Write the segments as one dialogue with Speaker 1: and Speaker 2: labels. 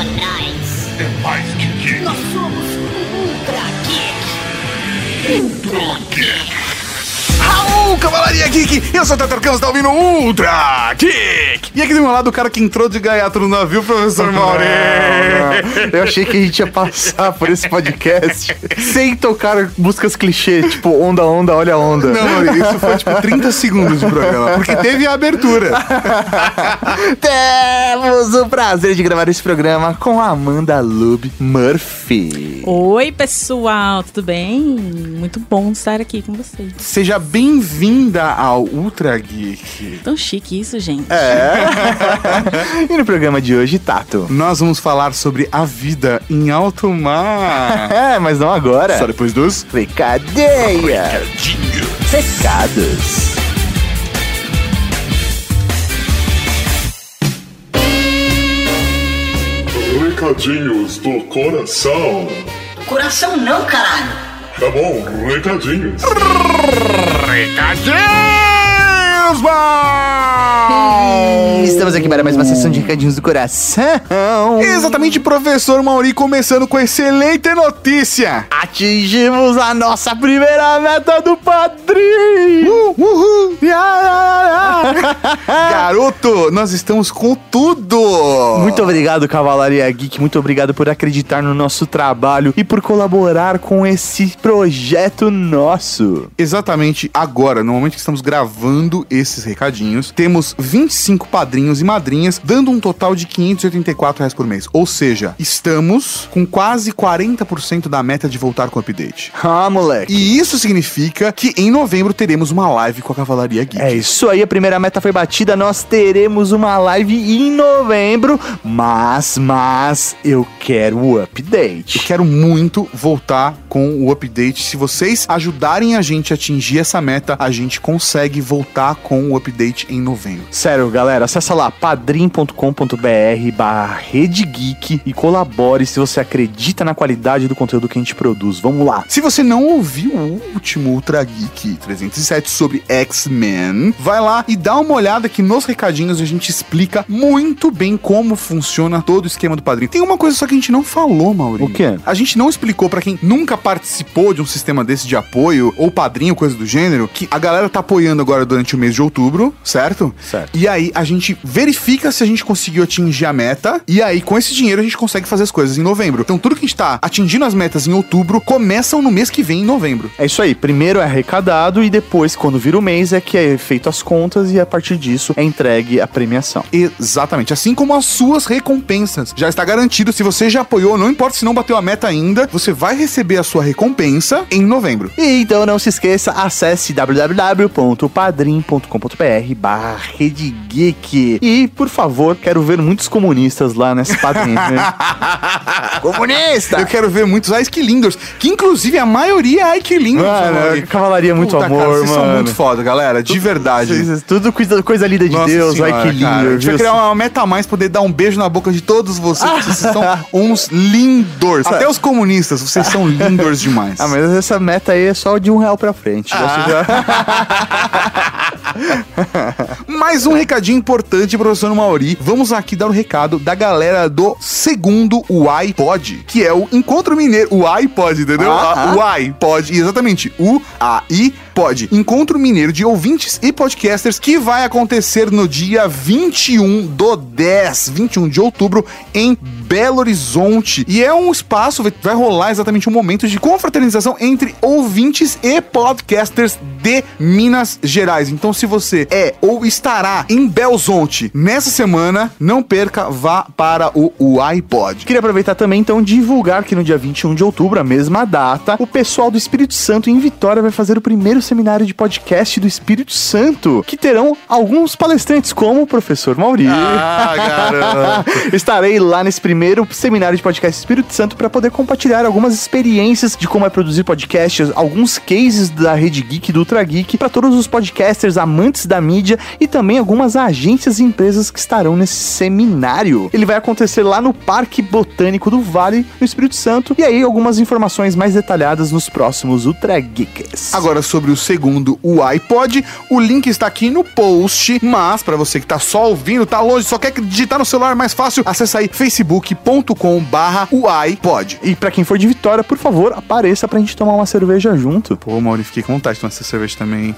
Speaker 1: atrás.
Speaker 2: É mais que geek.
Speaker 1: Nós somos Ultra Geek.
Speaker 2: Ultra Geek.
Speaker 3: Raul, Cavalaria Geek! Eu sou o Tatar Campos, tá ouvindo Ultra Geek! E aqui do meu lado o cara que entrou de gaiato no navio, professor Mauri!
Speaker 4: Eu achei que a gente ia passar por esse podcast sem tocar músicas clichê, tipo onda, onda, olha a onda.
Speaker 3: Não, Mauri, isso foi tipo 30 segundos de programa, porque teve a abertura.
Speaker 4: Temos o prazer de gravar esse programa com a Amanda Lube Murphy.
Speaker 5: Oi, pessoal, tudo bem? Muito bom estar aqui com vocês.
Speaker 3: Seja bem-vinda ao Ultra Geek.
Speaker 5: Tão chique isso, gente.
Speaker 4: E no programa de hoje, Tato.
Speaker 3: Nós vamos falar sobre a vida em alto mar.
Speaker 4: É, mas não agora.
Speaker 3: Só depois dos...
Speaker 4: Recadeia. Recados.
Speaker 2: Recadinhos do coração.
Speaker 1: Coração não, caralho.
Speaker 2: Tá bom, recadinhos.
Speaker 3: Recadinhos,
Speaker 4: Estamos aqui para mais uma sessão de recadinhos do coração.
Speaker 3: Exatamente, professor Mauri, começando com excelente notícia.
Speaker 4: Atingimos a nossa primeira meta do padrinho.
Speaker 3: Uhul! Garoto, nós estamos com tudo!
Speaker 4: Muito obrigado, Cavalaria Geek. Muito obrigado por acreditar no nosso trabalho e por colaborar com esse projeto nosso.
Speaker 3: Exatamente agora, no momento que estamos gravando esses recadinhos, temos 25 padrinhos e madrinhas, dando um total de 584 reais por mês. Ou seja, estamos com quase 40% da meta de voltar com o update.
Speaker 4: Ah, moleque.
Speaker 3: E isso significa que em novembro teremos uma live com a Cavalaria Geek.
Speaker 4: É isso aí, a primeira meta foi batida. Nós teremos uma live em novembro. Mas, mas, eu quero o
Speaker 3: Eu
Speaker 4: update.
Speaker 3: quero muito voltar com o update. Se vocês ajudarem a gente a atingir essa meta, a gente consegue voltar com o update em novembro.
Speaker 4: Sério, galera, acessa lá padrim.com.br barra Rede Geek e colabore se você acredita na qualidade do conteúdo que a gente produz. Vamos lá.
Speaker 3: Se você não ouviu o último Ultra Geek 307 sobre X-Men, vai lá e dá uma olhada que nos recadinhos a gente explica muito bem como funciona todo o esquema do padrinho. Tem uma coisa só que a gente não falou, Maurinho.
Speaker 4: O quê?
Speaker 3: A gente não explicou pra quem nunca participou de um sistema desse de apoio ou padrinho, coisa do gênero, que a galera tá apoiando agora durante o mês de outubro, certo?
Speaker 4: Certo.
Speaker 3: E aí a gente verifica se a gente conseguiu atingir a meta e aí com esse dinheiro a gente consegue fazer as coisas em novembro. Então tudo que a gente tá atingindo as metas em outubro começam no mês que vem em novembro.
Speaker 4: É isso aí. Primeiro é arrecadado e depois, quando vira o mês, é que é feito as contas e a partir disso é entregue a premiação.
Speaker 3: Exatamente. Assim como as suas recompensas. Já está garantido, se você já apoiou, não importa se não bateu a meta ainda, você vai receber a sua recompensa em novembro.
Speaker 4: E então não se esqueça, acesse www.padrim.com.br barra Rede Geek. E, por favor, quero ver muitos comunistas lá nesse padrinho. Né? Comunista!
Speaker 3: Eu quero ver muitos Aikilindors, que inclusive a maioria é Aikilindors.
Speaker 4: Mano, cavalaria muito
Speaker 3: Puta,
Speaker 4: amor,
Speaker 3: cara, vocês são
Speaker 4: mano.
Speaker 3: muito foda, galera, de verdade.
Speaker 4: Vocês- Tudo coisa, coisa linda de
Speaker 3: Nossa
Speaker 4: Deus,
Speaker 3: senhora,
Speaker 4: ai que lindo.
Speaker 3: cara. A gente vai criar uma meta a mais, poder dar um beijo na boca de todos vocês. Vocês são uns lindors. Até os comunistas, vocês são lindors demais.
Speaker 4: Ah, mas essa meta aí é só de um real pra frente.
Speaker 3: Mais um recadinho importante, professor Mauri. Vamos aqui dar o recado da galera do segundo o iPod, que é o Encontro Mineiro. O iPod, entendeu?
Speaker 4: Ah,
Speaker 3: Ah, o iPod, exatamente. O AI Pod. Encontro Mineiro de ouvintes e podcasters que vai acontecer no dia 21 do 10, 21 de outubro, em Belo Horizonte. E é um espaço, vai- rolar exatamente um momento de confraternização entre ouvintes e podcasters de Minas Gerais. Então, se você é ou estará em Belzonte nessa semana, não perca, vá para o, o iPod.
Speaker 4: Queria aproveitar também, então, divulgar que no dia 21 de outubro, a mesma data, o pessoal do Espírito Santo em Vitória vai fazer o primeiro seminário de podcast do Espírito Santo, que terão alguns palestrantes, como o professor Mauri.
Speaker 3: Ah, garoto.
Speaker 4: Estarei lá nesse primeiro seminário de podcast Espírito Santo para poder compartilhar algumas experiências de como é produzir podcasts, alguns cases da Rede Geek, do Ultra Geek, para todos os podcasters amantes da mídia e também algumas agências e empresas que estarão nesse seminário. Ele vai acontecer lá no Parque Botânico do Vale, no Espírito Santo, e aí algumas informações mais detalhadas nos próximos Ultra Geeks.
Speaker 3: Agora sobre o segundo, o iPod, o link está aqui no post, mas para você que tá só ouvindo, tá longe, só quer digitar no celular mais fácil, acessa aí facebook.com barra uaipod.
Speaker 4: E pra quem for de Vitória, por favor, apareça pra gente tomar uma cerveja junto.
Speaker 3: Pô, Mauri, fiquei com vontade de tomar essa cerveja também. hein?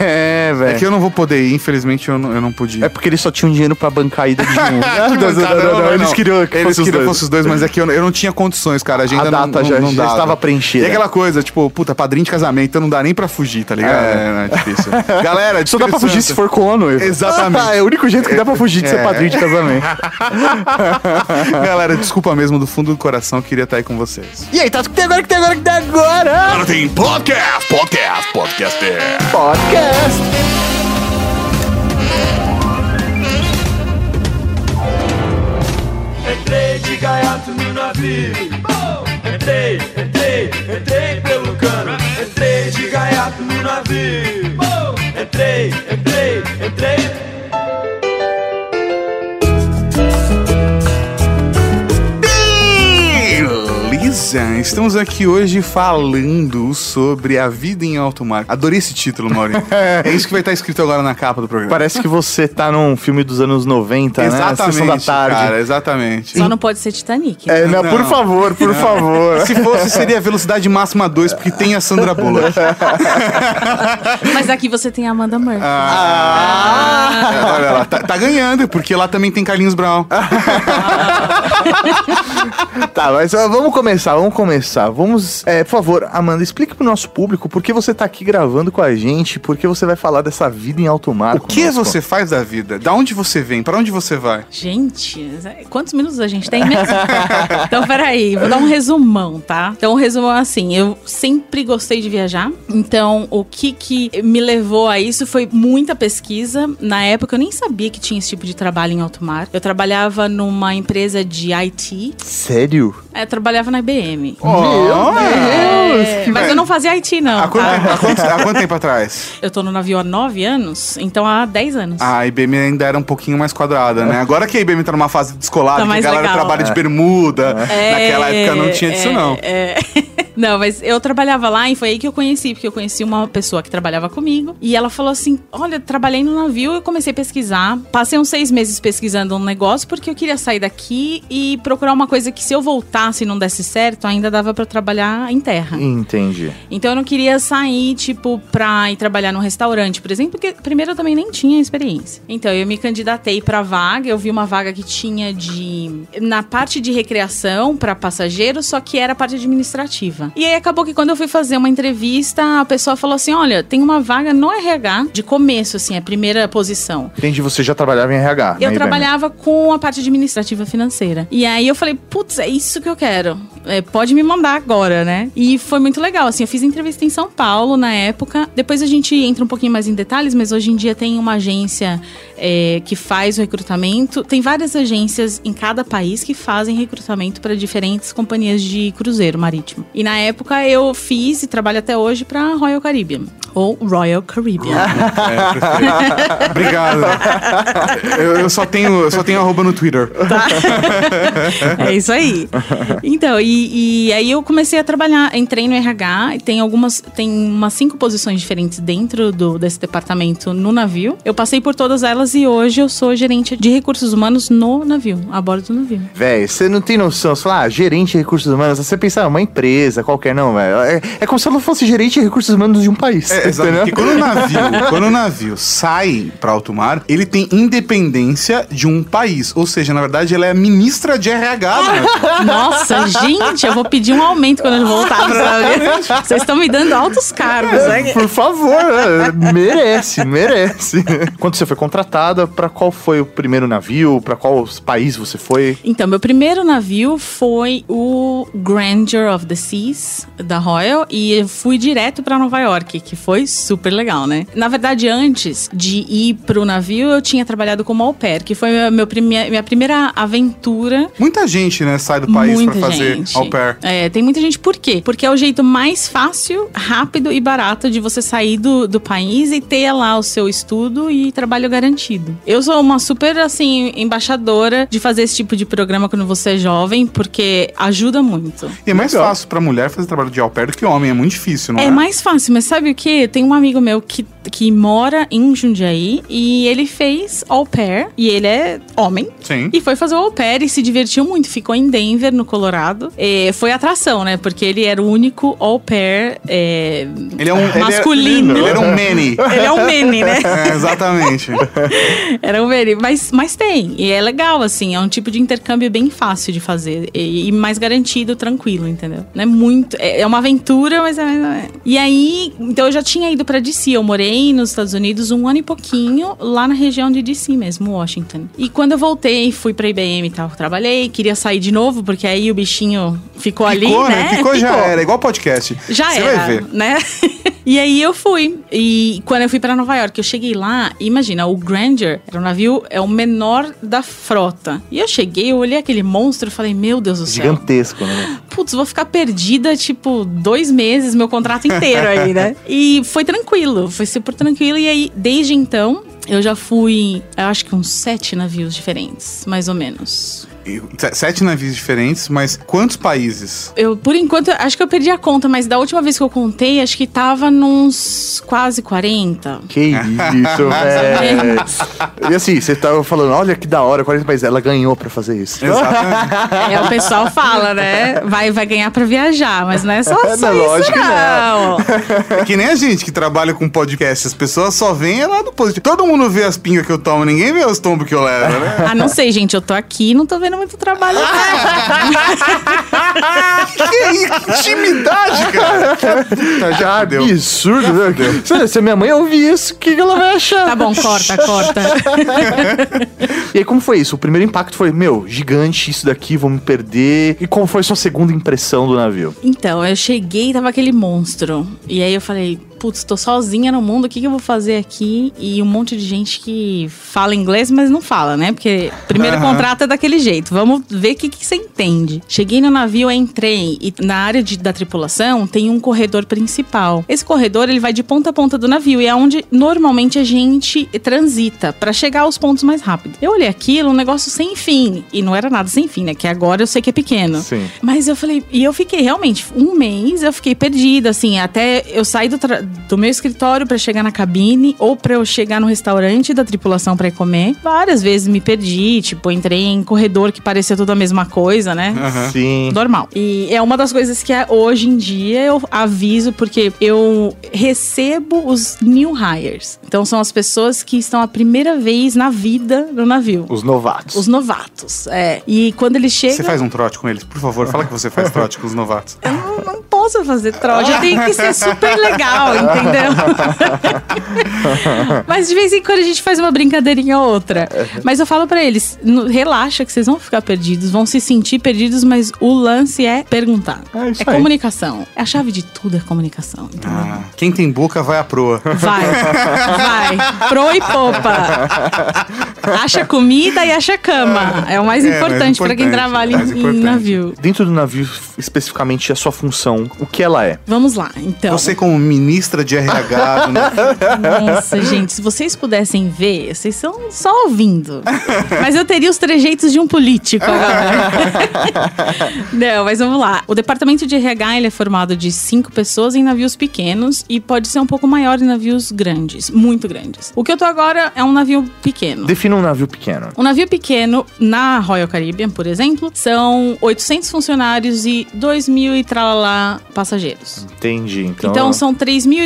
Speaker 4: É,
Speaker 3: É
Speaker 4: velho.
Speaker 3: que eu não vou poder ir, infelizmente eu não, eu não pude ir.
Speaker 4: É porque eles só tinham dinheiro pra bancar a ida de um. Não, não, não, Eles queriam que
Speaker 3: Eles
Speaker 4: fosse os
Speaker 3: queriam os dois, mas é que eu, eu não tinha condições, cara. A agenda
Speaker 4: A data
Speaker 3: não,
Speaker 4: já-
Speaker 3: não
Speaker 4: já estava preenchida.
Speaker 3: E aquela coisa, tipo, puta, padrinho de casamento, então não dá nem pra fugir, tá ligado?
Speaker 4: É.
Speaker 3: É, é difícil. Galera,
Speaker 4: Só dá pra fugir se for com a noiva.
Speaker 3: Exatamente.
Speaker 4: é o único jeito que dá pra fugir de ser
Speaker 3: É.
Speaker 4: padrinho de casamento.
Speaker 3: Galera, desculpa mesmo do fundo do coração, queria estar aí com vocês.
Speaker 4: E aí, tá o que tem agora, o que tem agora, o que tem agora?
Speaker 2: Agora tem podcast, podcast, podcast.
Speaker 4: Podcast.
Speaker 6: Entrei de gaiato no navio. Entrei, entrei, entrei pelo cano. No navio. Entrei, entrei, entrei.
Speaker 3: Beleza, estamos aqui hoje falando sobre a vida em alto mar. Adorei esse título, Mauri. é isso que vai estar escrito agora na capa do programa.
Speaker 4: Parece que você tá num filme dos anos 90, né?
Speaker 3: Exatamente,
Speaker 4: Sessão da tarde.
Speaker 3: cara, exatamente.
Speaker 5: Só não pode ser Titanic.
Speaker 4: É, não,
Speaker 3: Não.
Speaker 4: por favor, por favor.
Speaker 3: Se fosse, seria velocidade máxima 2, porque tem a Sandra Bullock.
Speaker 5: Mas aqui você tem a Amanda Murphy.
Speaker 3: Ah, olha lá, tá, tá ganhando, porque lá também tem Carlinhos Brown.
Speaker 4: Tá, mas ó, vamos começar, vamos começar. Vamos, é, por favor, Amanda, explique pro nosso público por que você tá aqui gravando com a gente, por que você vai falar dessa vida em alto mar.
Speaker 3: O que você faz da vida? Da onde você vem? Pra onde você vai?
Speaker 5: Gente, quantos minutos a gente tem mesmo? então, peraí, vou dar um resumão, tá? Então, um resumão é assim: eu sempre gostei de viajar. Então, o que que me levou a isso foi muita pesquisa. Na época, eu nem sabia que tinha esse tipo de trabalho em alto mar. Eu trabalhava numa empresa de IT.
Speaker 4: Sério?
Speaker 5: É, eu trabalhava na IBM.
Speaker 3: Oh,
Speaker 5: É,
Speaker 3: que
Speaker 5: mas
Speaker 3: velho.
Speaker 5: eu não fazia IT, não.
Speaker 3: Há quanto,
Speaker 5: tá?
Speaker 3: tempo, há, quanto, há quanto tempo atrás?
Speaker 5: Eu tô no navio há nove anos, então há 10 anos.
Speaker 3: A IBM ainda era um pouquinho mais quadrada, né? Agora que a IBM tá numa fase descolada,
Speaker 5: Tá
Speaker 3: que a galera
Speaker 5: legal.
Speaker 3: trabalha de bermuda,
Speaker 5: É,
Speaker 3: naquela época não tinha disso,
Speaker 5: é,
Speaker 3: não.
Speaker 5: é. Não, mas eu trabalhava lá e foi aí que eu conheci, porque eu conheci uma pessoa que trabalhava comigo e ela falou assim: Olha, trabalhei no navio e comecei a pesquisar. Passei uns seis meses pesquisando um negócio porque eu queria sair daqui e procurar uma coisa que, se eu voltasse e não desse certo, ainda dava pra trabalhar em terra.
Speaker 4: Entendi.
Speaker 5: Então eu não queria sair, tipo, pra ir trabalhar num restaurante, por exemplo, porque primeiro eu também nem tinha experiência. Então eu me candidatei pra vaga, eu vi uma vaga que tinha de. na parte de recreação pra passageiros, só que era a parte administrativa. E aí acabou que quando eu fui fazer uma entrevista, a pessoa falou assim: olha, tem uma vaga no RH, de começo, assim, a primeira posição.
Speaker 4: Entendi, você já trabalhava em RH.
Speaker 5: Eu trabalhava com a parte administrativa financeira. E aí eu falei, putz, é isso que eu quero. É, pode me mandar agora, né? E foi muito legal, assim, eu fiz entrevista em São Paulo na época. Depois a gente entra um pouquinho mais em detalhes, mas hoje em dia tem uma agência é, que faz o recrutamento. Tem várias agências em cada país que fazem recrutamento para diferentes companhias de cruzeiro marítimo. E na época eu fiz e trabalho até hoje para Royal Caribbean. Ou Royal Caribbean.
Speaker 3: É. Obrigado. Eu, eu só tenho, eu só tenho arroba no Twitter.
Speaker 5: É isso aí. Então, e, e aí eu comecei a trabalhar, entrei no RH, e tem algumas, tem umas cinco posições diferentes dentro do, desse departamento no navio. Eu passei por todas elas e hoje eu sou gerente de recursos humanos no navio, a bordo do navio.
Speaker 4: Véi, você não tem noção. Você fala, ah, gerente de recursos humanos. Você pensa, ah, uma empresa qualquer, não, velho. É, é como se ela fosse gerente de recursos humanos de um país.
Speaker 3: É, exato,
Speaker 4: entendeu?
Speaker 3: porque quando o navio, quando o navio sai para alto mar, ele tem independência de um país. Ou seja, na verdade, ela é ministra de RH. do navio.
Speaker 5: Nossa, gente, eu vou pedir um aumento quando eu voltar navio. Vocês estão me dando altos cargos, né?
Speaker 4: Por favor, né? merece, merece. Quando você foi pra qual foi o primeiro navio? Pra qual país você foi?
Speaker 5: Então, meu primeiro navio foi o Grandeur of the Seas, da Royal, e eu fui direto pra Nova York, que foi super legal, né? Na verdade, antes de ir pro navio, eu tinha trabalhado como au pair, que foi meu, meu prime- minha primeira aventura
Speaker 3: Muita gente, né, sai do país para fazer
Speaker 5: gente.
Speaker 3: au pair.
Speaker 5: É, tem muita gente. Por quê? Porque é o jeito mais fácil, rápido e barato de você sair do, do país e ter lá o seu estudo e trabalho garantido. Eu sou uma super, assim, embaixadora de fazer esse tipo de programa quando você é jovem, porque ajuda muito.
Speaker 3: E é mais
Speaker 4: Legal.
Speaker 3: fácil pra mulher fazer trabalho de au pair do que homem. É muito difícil, não é?
Speaker 5: É mais fácil, mas sabe o que? Tem um amigo meu que que mora em Jundiaí e ele fez au pair e ele é homem.
Speaker 3: Sim.
Speaker 5: E foi fazer o au pair e se divertiu muito. Ficou em Denver, no Colorado. E foi atração, né? Porque ele era o único au pair é,
Speaker 3: Ele é um. é-
Speaker 5: masculino.
Speaker 3: Ele era um many.
Speaker 5: Ele é um mene, né?
Speaker 3: É, exatamente.
Speaker 5: Era um mene. Mas, mas tem. E é legal, assim. É um tipo de intercâmbio bem fácil de fazer. E, e mais garantido, tranquilo, entendeu? Não é muito. É, é uma aventura, mas é, é. E aí, então eu já tinha ido pra DC. Eu morei nos Estados Unidos um ano e pouquinho, lá na região de DC mesmo, Washington. E quando eu voltei, fui pra IBM e tal, trabalhei, queria sair de novo, porque aí o bichinho ficou, ali,
Speaker 3: Ficou,
Speaker 5: né?
Speaker 3: Ficou, já era. Igual podcast.
Speaker 5: Já
Speaker 3: Você
Speaker 5: era,
Speaker 3: vai ver.
Speaker 5: né? e aí eu fui. E quando eu fui pra Nova York, eu cheguei lá, imagina, o Grandeur era um navio, é o menor da frota. E eu cheguei, eu olhei aquele monstro e falei, meu Deus do céu.
Speaker 4: Gigantesco, né?
Speaker 5: Putz, vou ficar perdida, tipo, dois meses, meu contrato inteiro aí, né? E foi tranquilo, foi super tranquilo. E aí, desde então, eu já fui, acho que uns sete navios diferentes, mais ou menos.
Speaker 3: E se- Sete navios diferentes, mas quantos países?
Speaker 5: Eu, por enquanto, acho que eu perdi a conta, mas da última vez que eu contei, acho que tava nos quase 40.
Speaker 4: Que isso, velho. E assim, você tava falando, olha que da hora, 40 países. Ela ganhou pra fazer isso.
Speaker 3: Exatamente.
Speaker 5: É, o pessoal fala, né? Vai, vai ganhar pra viajar, mas não é só,
Speaker 4: Não,
Speaker 5: só isso,
Speaker 4: lógico que
Speaker 5: não.
Speaker 3: É que nem a gente que trabalha com podcast, as pessoas só veem lá do positivo. Todo mundo vê as pingas que eu tomo, ninguém vê os tombos que eu levo, né?
Speaker 5: Ah, não sei, gente. Eu tô aqui não tô vendo muito trabalho.
Speaker 3: que intimidade, cara! Puta, já deu.
Speaker 4: Absurdo, né? Se, se a minha mãe ouvir isso, o que que ela vai achar?
Speaker 5: Tá bom, corta, corta.
Speaker 4: E aí, como foi isso? O primeiro impacto foi, meu, gigante isso daqui, vou me perder. E como foi sua segunda impressão do navio?
Speaker 5: Então, eu cheguei e tava aquele monstro. E aí eu falei, putz, tô sozinha no mundo, o que, que eu vou fazer aqui? E um monte de gente que fala inglês, mas não fala, né? Porque primeiro
Speaker 3: Aham.
Speaker 5: contrato é daquele jeito. Vamos ver o que, que você entende. Cheguei no navio, entrei e na área de- da tripulação tem um corredor principal. Esse corredor, ele vai de ponta a ponta do navio e é onde normalmente a gente transita pra chegar aos pontos mais rápido. Eu olhei aquilo, um negócio sem fim. E não era nada sem fim, né? Que agora eu sei que é pequeno.
Speaker 4: Sim.
Speaker 5: Mas eu falei, e eu fiquei realmente um mês, eu fiquei perdida, assim, até eu sair do, do meu escritório pra chegar na cabine ou pra eu chegar no restaurante da tripulação pra ir comer. Várias vezes me perdi, tipo, entrei em corredor que parecia tudo a mesma coisa, né?
Speaker 3: Aham.
Speaker 4: Sim.
Speaker 5: Normal. E é uma das coisas que é, hoje em dia eu aviso, porque eu recebo os new hires. Então são as pessoas que estão a primeira vez na vida no navio.
Speaker 4: Os novatos.
Speaker 5: Os novatos, é. E quando eles chegam.
Speaker 3: Você faz um trote com eles, por favor. Fala que você faz trote com os novatos.
Speaker 5: Eu não, não posso fazer trote, eu tenho que ser super legal, entendeu? Mas de vez em quando a gente faz uma brincadeirinha ou outra. Mas eu falo pra eles, "No- relaxa que vocês vão ficar perdidos, vão se sentir perdidos, mas o lance é perguntar.
Speaker 4: É isso
Speaker 5: é
Speaker 4: aí.
Speaker 5: comunicação. A chave de tudo é comunicação, entendeu?
Speaker 3: Ah, quem tem boca vai à proa.
Speaker 5: Vai, vai. Pro e popa. Acha comida e acha cama. É o mais
Speaker 3: É,
Speaker 5: importante pra quem trabalha em, em
Speaker 3: importante.
Speaker 5: navio.
Speaker 4: Dentro do navio, especificamente, a sua função, o que ela é?
Speaker 5: Vamos lá, então.
Speaker 3: Você como ministra de RH do
Speaker 5: Nossa, gente, se vocês pudessem ver, vocês são só ouvindo. Mas eu teria os trejeitos de um político agora. Não, mas vamos lá. O departamento de RH ele é formado de cinco pessoas em navios pequenos e pode ser um pouco maior em navios grandes, muito grandes. O que eu tô agora é um navio pequeno.
Speaker 4: Defina um navio pequeno.
Speaker 5: Um navio pequeno, na Royal Caribbean, por exemplo, são 800 funcionários e 2 mil e tralalá passageiros.
Speaker 4: Entendi. Então,
Speaker 5: Então são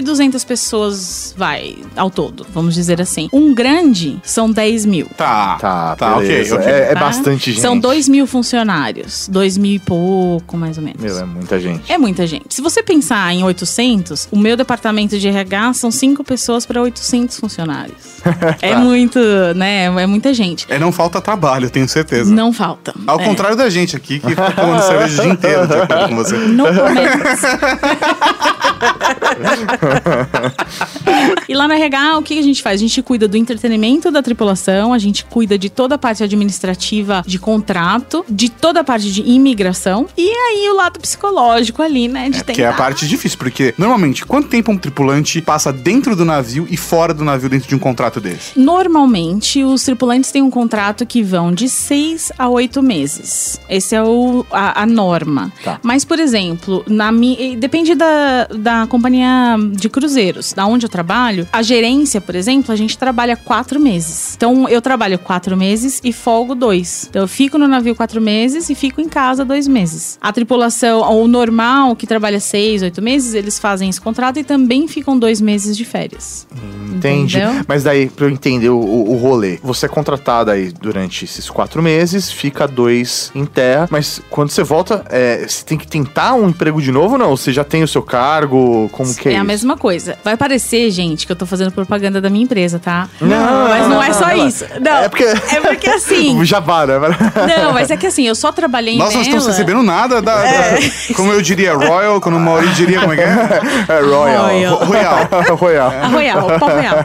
Speaker 5: 3.200 pessoas, vai, ao todo, vamos dizer assim. Um grande são 10 mil.
Speaker 3: Tá,
Speaker 4: Tá,
Speaker 3: tá, ok,
Speaker 4: beleza.
Speaker 3: ok.
Speaker 4: É, é
Speaker 5: tá?
Speaker 4: bastante gente.
Speaker 5: São 2 mil funcionários. 2 mil e pouco, mais ou menos.
Speaker 4: Meu, é muita gente.
Speaker 5: É muita gente. Se você pensar em 800, o meu departamento de RH são 5 pessoas para 800 funcionários. É muito, né? É muita gente.
Speaker 3: É, não falta trabalho, eu tenho certeza.
Speaker 5: Não falta.
Speaker 3: Ao
Speaker 5: É.
Speaker 3: contrário da gente aqui, que fica tomando cerveja o dia inteiro, de acordo com você.
Speaker 5: No comments. e lá no RH, o que a gente faz? A gente cuida do entretenimento da tripulação, a gente cuida de toda a parte administrativa de contrato, de toda a parte de imigração e aí o lado psicológico ali, né? De
Speaker 3: Que é a parte difícil, porque normalmente, quanto tempo um tripulante passa dentro do navio e fora do navio dentro de um contrato desse?
Speaker 5: Normalmente, os tripulantes têm um contrato que vão de seis a oito meses. Esse é o, a, a norma.
Speaker 4: Tá.
Speaker 5: Mas, por exemplo, na mi, depende da, da companhia de cruzeiros. Da onde eu trabalho. A gerência, por exemplo, a gente trabalha quatro meses. Então, eu trabalho quatro meses e folgo dois. Então, eu fico no navio quatro meses e fico em casa dois meses. A tripulação, o normal, que trabalha seis, oito meses, eles fazem esse contrato e também ficam dois meses de férias.
Speaker 4: Entendi.
Speaker 5: Entendeu?
Speaker 4: Mas daí, pra eu entender o, o, rolê, você é contratada aí durante esses quatro meses, fica dois em terra, mas quando você volta, é, você tem que tentar um emprego de novo ou não? Você já tem o seu cargo? Como que é,
Speaker 5: É
Speaker 4: isso?
Speaker 5: Mesma coisa. Vai parecer, gente, que eu tô fazendo propaganda da minha empresa, tá?
Speaker 4: Não,
Speaker 5: mas não,
Speaker 4: não,
Speaker 5: é só
Speaker 4: não,
Speaker 5: isso. Não,
Speaker 4: É porque-
Speaker 5: é porque assim.
Speaker 4: Jabá, né?
Speaker 5: Não, mas é que assim, eu só trabalhei
Speaker 3: Nós não
Speaker 5: nela.
Speaker 3: estamos recebendo nada da, da-
Speaker 5: É.
Speaker 3: Como eu diria, Royal, quando o Mauri diria como é que é?
Speaker 4: É Royal.
Speaker 5: Royal.
Speaker 3: Ro- Royal.
Speaker 4: Royal.
Speaker 5: Royal, Royal.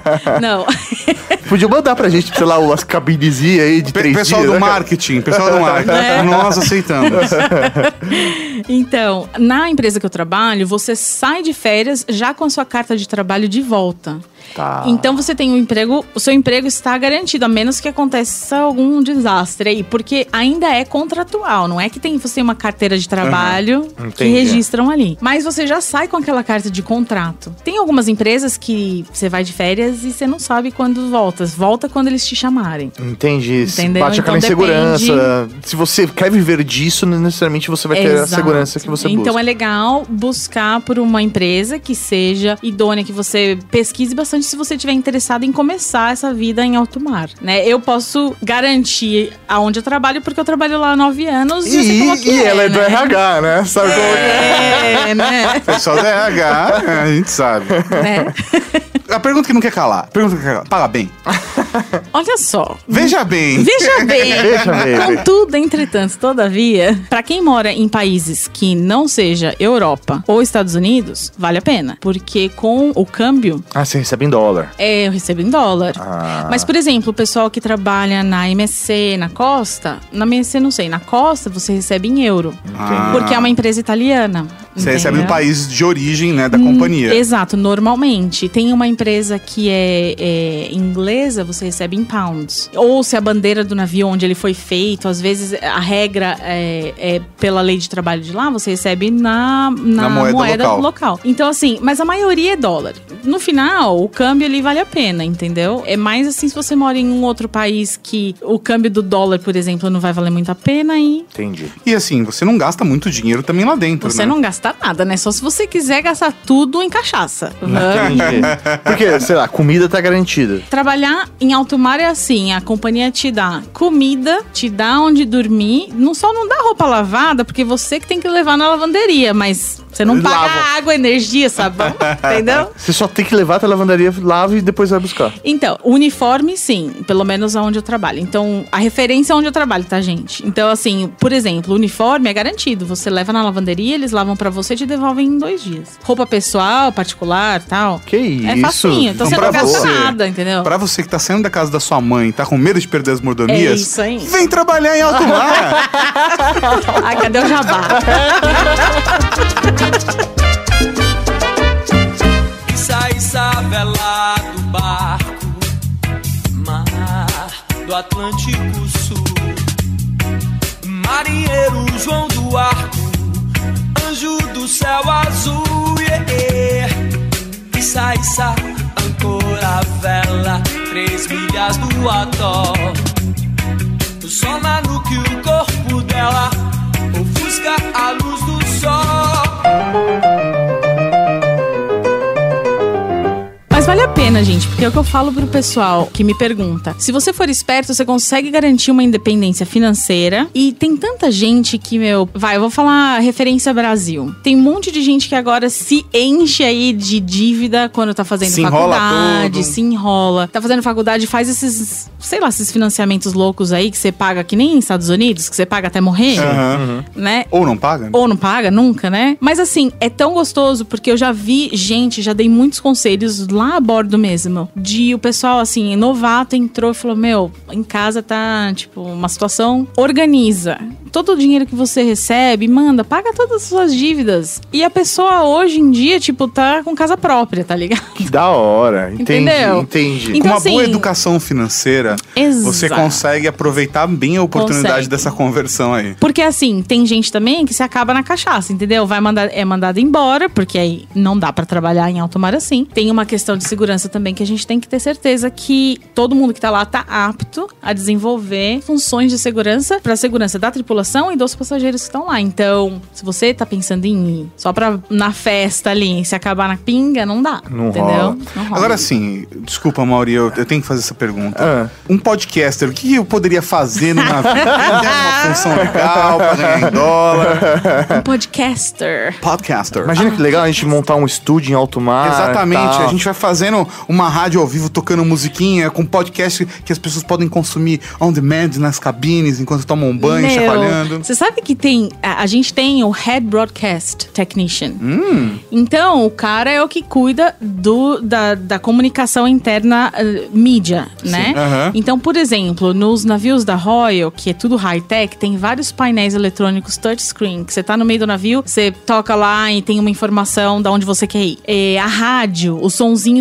Speaker 5: Não.
Speaker 4: Podia mandar pra gente, sei lá, umas cabinezinhas aí de
Speaker 3: Pe-
Speaker 4: três
Speaker 3: pessoal
Speaker 4: dias.
Speaker 3: do
Speaker 4: né,
Speaker 3: marketing, pessoal do marketing.
Speaker 5: É.
Speaker 3: Nós aceitamos.
Speaker 5: Então, na empresa que eu trabalho, você sai de férias já com a sua carta de trabalho de volta.
Speaker 4: Tá.
Speaker 5: Então você tem um emprego, o seu emprego está garantido, a menos que aconteça algum desastre aí, porque ainda é contratual, não é que tem, você tem uma carteira de trabalho que
Speaker 4: Entendi.
Speaker 5: registram ali. Mas você já sai com aquela carta de contrato. Tem algumas empresas que você vai de férias e você não sabe quando volta. Volta quando eles te chamarem.
Speaker 4: Entendi.
Speaker 5: Entendeu?
Speaker 4: Bate aquela
Speaker 5: Então
Speaker 4: insegurança. Se você quer viver disso, não necessariamente você vai ter a
Speaker 5: Exato.
Speaker 4: segurança que você
Speaker 5: Então
Speaker 4: busca.
Speaker 5: é legal buscar por uma empresa que seja idônea, que você pesquise bastante se você estiver interessado em começar essa vida em alto mar, né? Eu posso garantir aonde eu trabalho porque eu trabalho lá há nove anos e, como
Speaker 4: E, e ela é do
Speaker 5: né?
Speaker 4: RH, né? Sabe como que é?
Speaker 5: É, né?
Speaker 3: Pessoal da RH, a gente sabe.
Speaker 5: né?
Speaker 3: A pergunta que não quer calar. Pergunta que não quer calar. Paga bem.
Speaker 5: Olha só.
Speaker 3: Veja bem.
Speaker 5: Veja bem,
Speaker 4: Veja bem.
Speaker 5: contudo, entretanto, todavia, pra quem mora em países que não seja Europa ou Estados Unidos, vale a pena, porque com o câmbio
Speaker 4: Ah, você recebe em dólar.
Speaker 5: É, eu recebo em dólar.
Speaker 4: Ah.
Speaker 5: Mas, por exemplo, o pessoal que trabalha na MSC, na Costa, na MSC não sei, na Costa você recebe em euro.
Speaker 3: Ah.
Speaker 5: Porque é uma empresa italiana.
Speaker 3: Você recebe no país de origem, né, da companhia.
Speaker 5: Exato, normalmente. Tem uma empresa que é, é inglesa, você recebe em pounds. Ou se a bandeira do navio onde ele foi feito, às vezes a regra é, é pela lei de trabalho de lá, você recebe na, na,
Speaker 3: Na moeda
Speaker 5: moeda,
Speaker 3: local.
Speaker 5: local. Então, assim, mas a maioria é dólar. No final, o câmbio ali vale a pena, entendeu? É mais assim se você mora em um outro país que o câmbio do dólar, por exemplo, não vai valer muito a pena e
Speaker 4: Entendi.
Speaker 3: E assim, você não gasta muito dinheiro também lá dentro,
Speaker 5: você
Speaker 3: né?
Speaker 5: não gasta nada, né? Só se você quiser gastar tudo em cachaça.
Speaker 4: Entendi. Porque, sei lá, comida tá garantida.
Speaker 5: Trabalhar em alto mar é assim, a companhia te dá comida, te dá onde dormir, não só não dá roupa lavada, porque você que tem que levar na lavanderia, mas você não paga
Speaker 4: Lava.
Speaker 5: água, energia, sabão, entendeu?
Speaker 4: Você só tem que levar até a lavandaria, lava e depois vai buscar.
Speaker 5: Então, uniforme sim, pelo menos aonde eu trabalho. Então, a referência é onde eu trabalho, tá, gente? Então, assim, por exemplo, uniforme é garantido. Você leva na lavanderia, eles lavam pra você e te devolvem em dois dias. Roupa pessoal, particular, tal.
Speaker 4: Que isso?
Speaker 5: É facinho. Então,
Speaker 3: Então,
Speaker 5: você não gasta
Speaker 3: você-
Speaker 5: nada, entendeu?
Speaker 3: Pra você que tá saindo da casa da sua mãe e tá com medo de perder as mordomias,
Speaker 5: É isso aí.
Speaker 3: vem trabalhar em alto mar.
Speaker 5: Ai, cadê o jabá?
Speaker 6: Sai Isabela do barco, mar do Atlântico Sul. Marinheiro João do Arco, anjo do céu azul. Yeah, yeah. Issa, issa, ancora vela, três milhas do atol. O sol na nuca e o corpo dela ofusca a luz do sol.
Speaker 5: Vale a pena, gente, porque é o que eu falo pro pessoal que me pergunta. Se você for esperto, você consegue garantir uma independência financeira. E tem tanta gente que, meu, vai, eu vou falar referência Brasil. Tem um monte de gente que agora se enche aí de dívida quando tá fazendo
Speaker 3: Se
Speaker 5: faculdade, se enrola. Tá fazendo faculdade, faz esses, sei lá, esses financiamentos loucos aí que você paga que nem nos Estados Unidos, que você paga até morrer,
Speaker 3: Aham.
Speaker 5: né?
Speaker 3: Ou não paga?
Speaker 5: Ou não paga nunca, né? Mas assim, é tão gostoso porque eu já vi gente, já dei muitos conselhos lá a bordo mesmo. De o pessoal, assim, novato entrou e falou: Meu, em casa tá, tipo, uma situação. Organiza. todo o dinheiro que você recebe, manda, paga todas as suas dívidas. E a pessoa hoje em dia, tipo, tá com casa própria, tá ligado?
Speaker 4: Que da hora. Entendi,
Speaker 5: Entendeu?
Speaker 4: entendi.
Speaker 5: Então,
Speaker 3: Com uma boa
Speaker 5: assim,
Speaker 3: educação financeira, você
Speaker 5: Exato.
Speaker 3: consegue aproveitar bem a oportunidade
Speaker 5: Consegue.
Speaker 3: dessa conversão aí.
Speaker 5: Porque assim, tem gente também que se acaba na cachaça, entendeu? Vai mandar, é mandado embora, porque aí não dá pra trabalhar em alto mar assim. Tem uma questão de segurança também que a gente tem que ter certeza que todo mundo que tá lá tá apto a desenvolver funções de segurança pra segurança da tripulação e dos passageiros que estão lá. Então, se você tá pensando em ir só pra na festa ali, se acabar na pinga, não dá.
Speaker 4: Não
Speaker 5: entendeu?
Speaker 4: rola.
Speaker 5: Não rola.
Speaker 3: Agora sim, desculpa, Mauri, eu, eu tenho que fazer essa pergunta.
Speaker 4: Ah.
Speaker 3: Um podcaster, o que eu poderia fazer no navio? Uma função legal pra ganhar em dólar?
Speaker 5: um podcaster.
Speaker 3: Podcaster.
Speaker 4: Imagina que legal a gente montar um estúdio em alto mar.
Speaker 3: Exatamente,
Speaker 4: tal.
Speaker 3: a gente vai fazendo uma rádio ao vivo tocando musiquinha com podcast que as pessoas podem consumir on demand nas cabines enquanto tomam um banho,
Speaker 5: Meu,
Speaker 3: chacoalhando.
Speaker 5: Você sabe que tem. A, a gente tem o Head Broadcast Technician.
Speaker 3: Hum.
Speaker 5: Então, o cara é o que cuida do, da, da comunicação interna eh, mídia, né?
Speaker 3: aham.
Speaker 5: Então, por exemplo, nos navios da Royal, que é tudo high-tech, tem vários painéis eletrônicos touchscreen, que você tá no meio do navio, você toca lá e tem uma informação da onde você quer ir. É, a rádio, os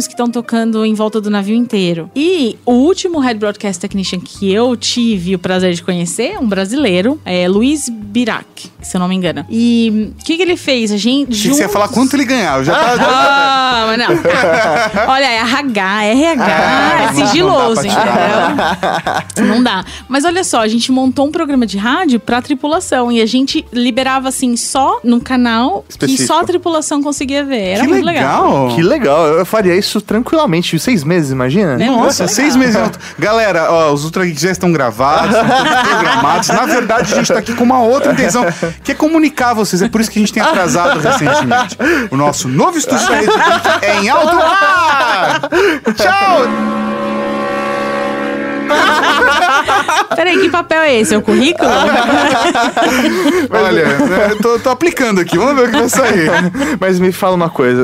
Speaker 5: que estão tocando em volta do navio inteiro. E o último Head Broadcast Technician que eu tive o prazer de conhecer, é um brasileiro, é Luiz Birac, se eu não me engano. E o que, que ele fez? A gente.
Speaker 3: Que você ia
Speaker 5: juntos-
Speaker 3: falar quanto ele ganhava. Já tá.
Speaker 5: ah, mas não. Olha, é RH, RH, é sigiloso,
Speaker 3: não dá pra
Speaker 5: entendeu? Não dá. Mas olha só, a gente montou um programa de rádio pra tripulação e a gente liberava assim só num canal que
Speaker 4: Específico.
Speaker 5: só a tripulação conseguia ver. Era
Speaker 3: que
Speaker 5: muito legal.
Speaker 3: legal.
Speaker 4: Que legal, eu faria isso tranquilamente. Seis meses, imagina?
Speaker 5: Né?
Speaker 3: Nossa,
Speaker 5: Muito
Speaker 3: seis meses. Galera, ó, os Ultra Geeks já estão gravados, estão programados. Na verdade, a gente tá aqui com uma outra intenção, que é comunicar vocês. É por isso que a gente tem atrasado recentemente. O nosso novo estúdio é em alto mar! Tchau!
Speaker 5: Peraí, que papel é esse? É o currículo?
Speaker 3: Olha, eu tô, tô aplicando aqui, vamos ver o que vai sair.
Speaker 4: Mas me fala uma coisa,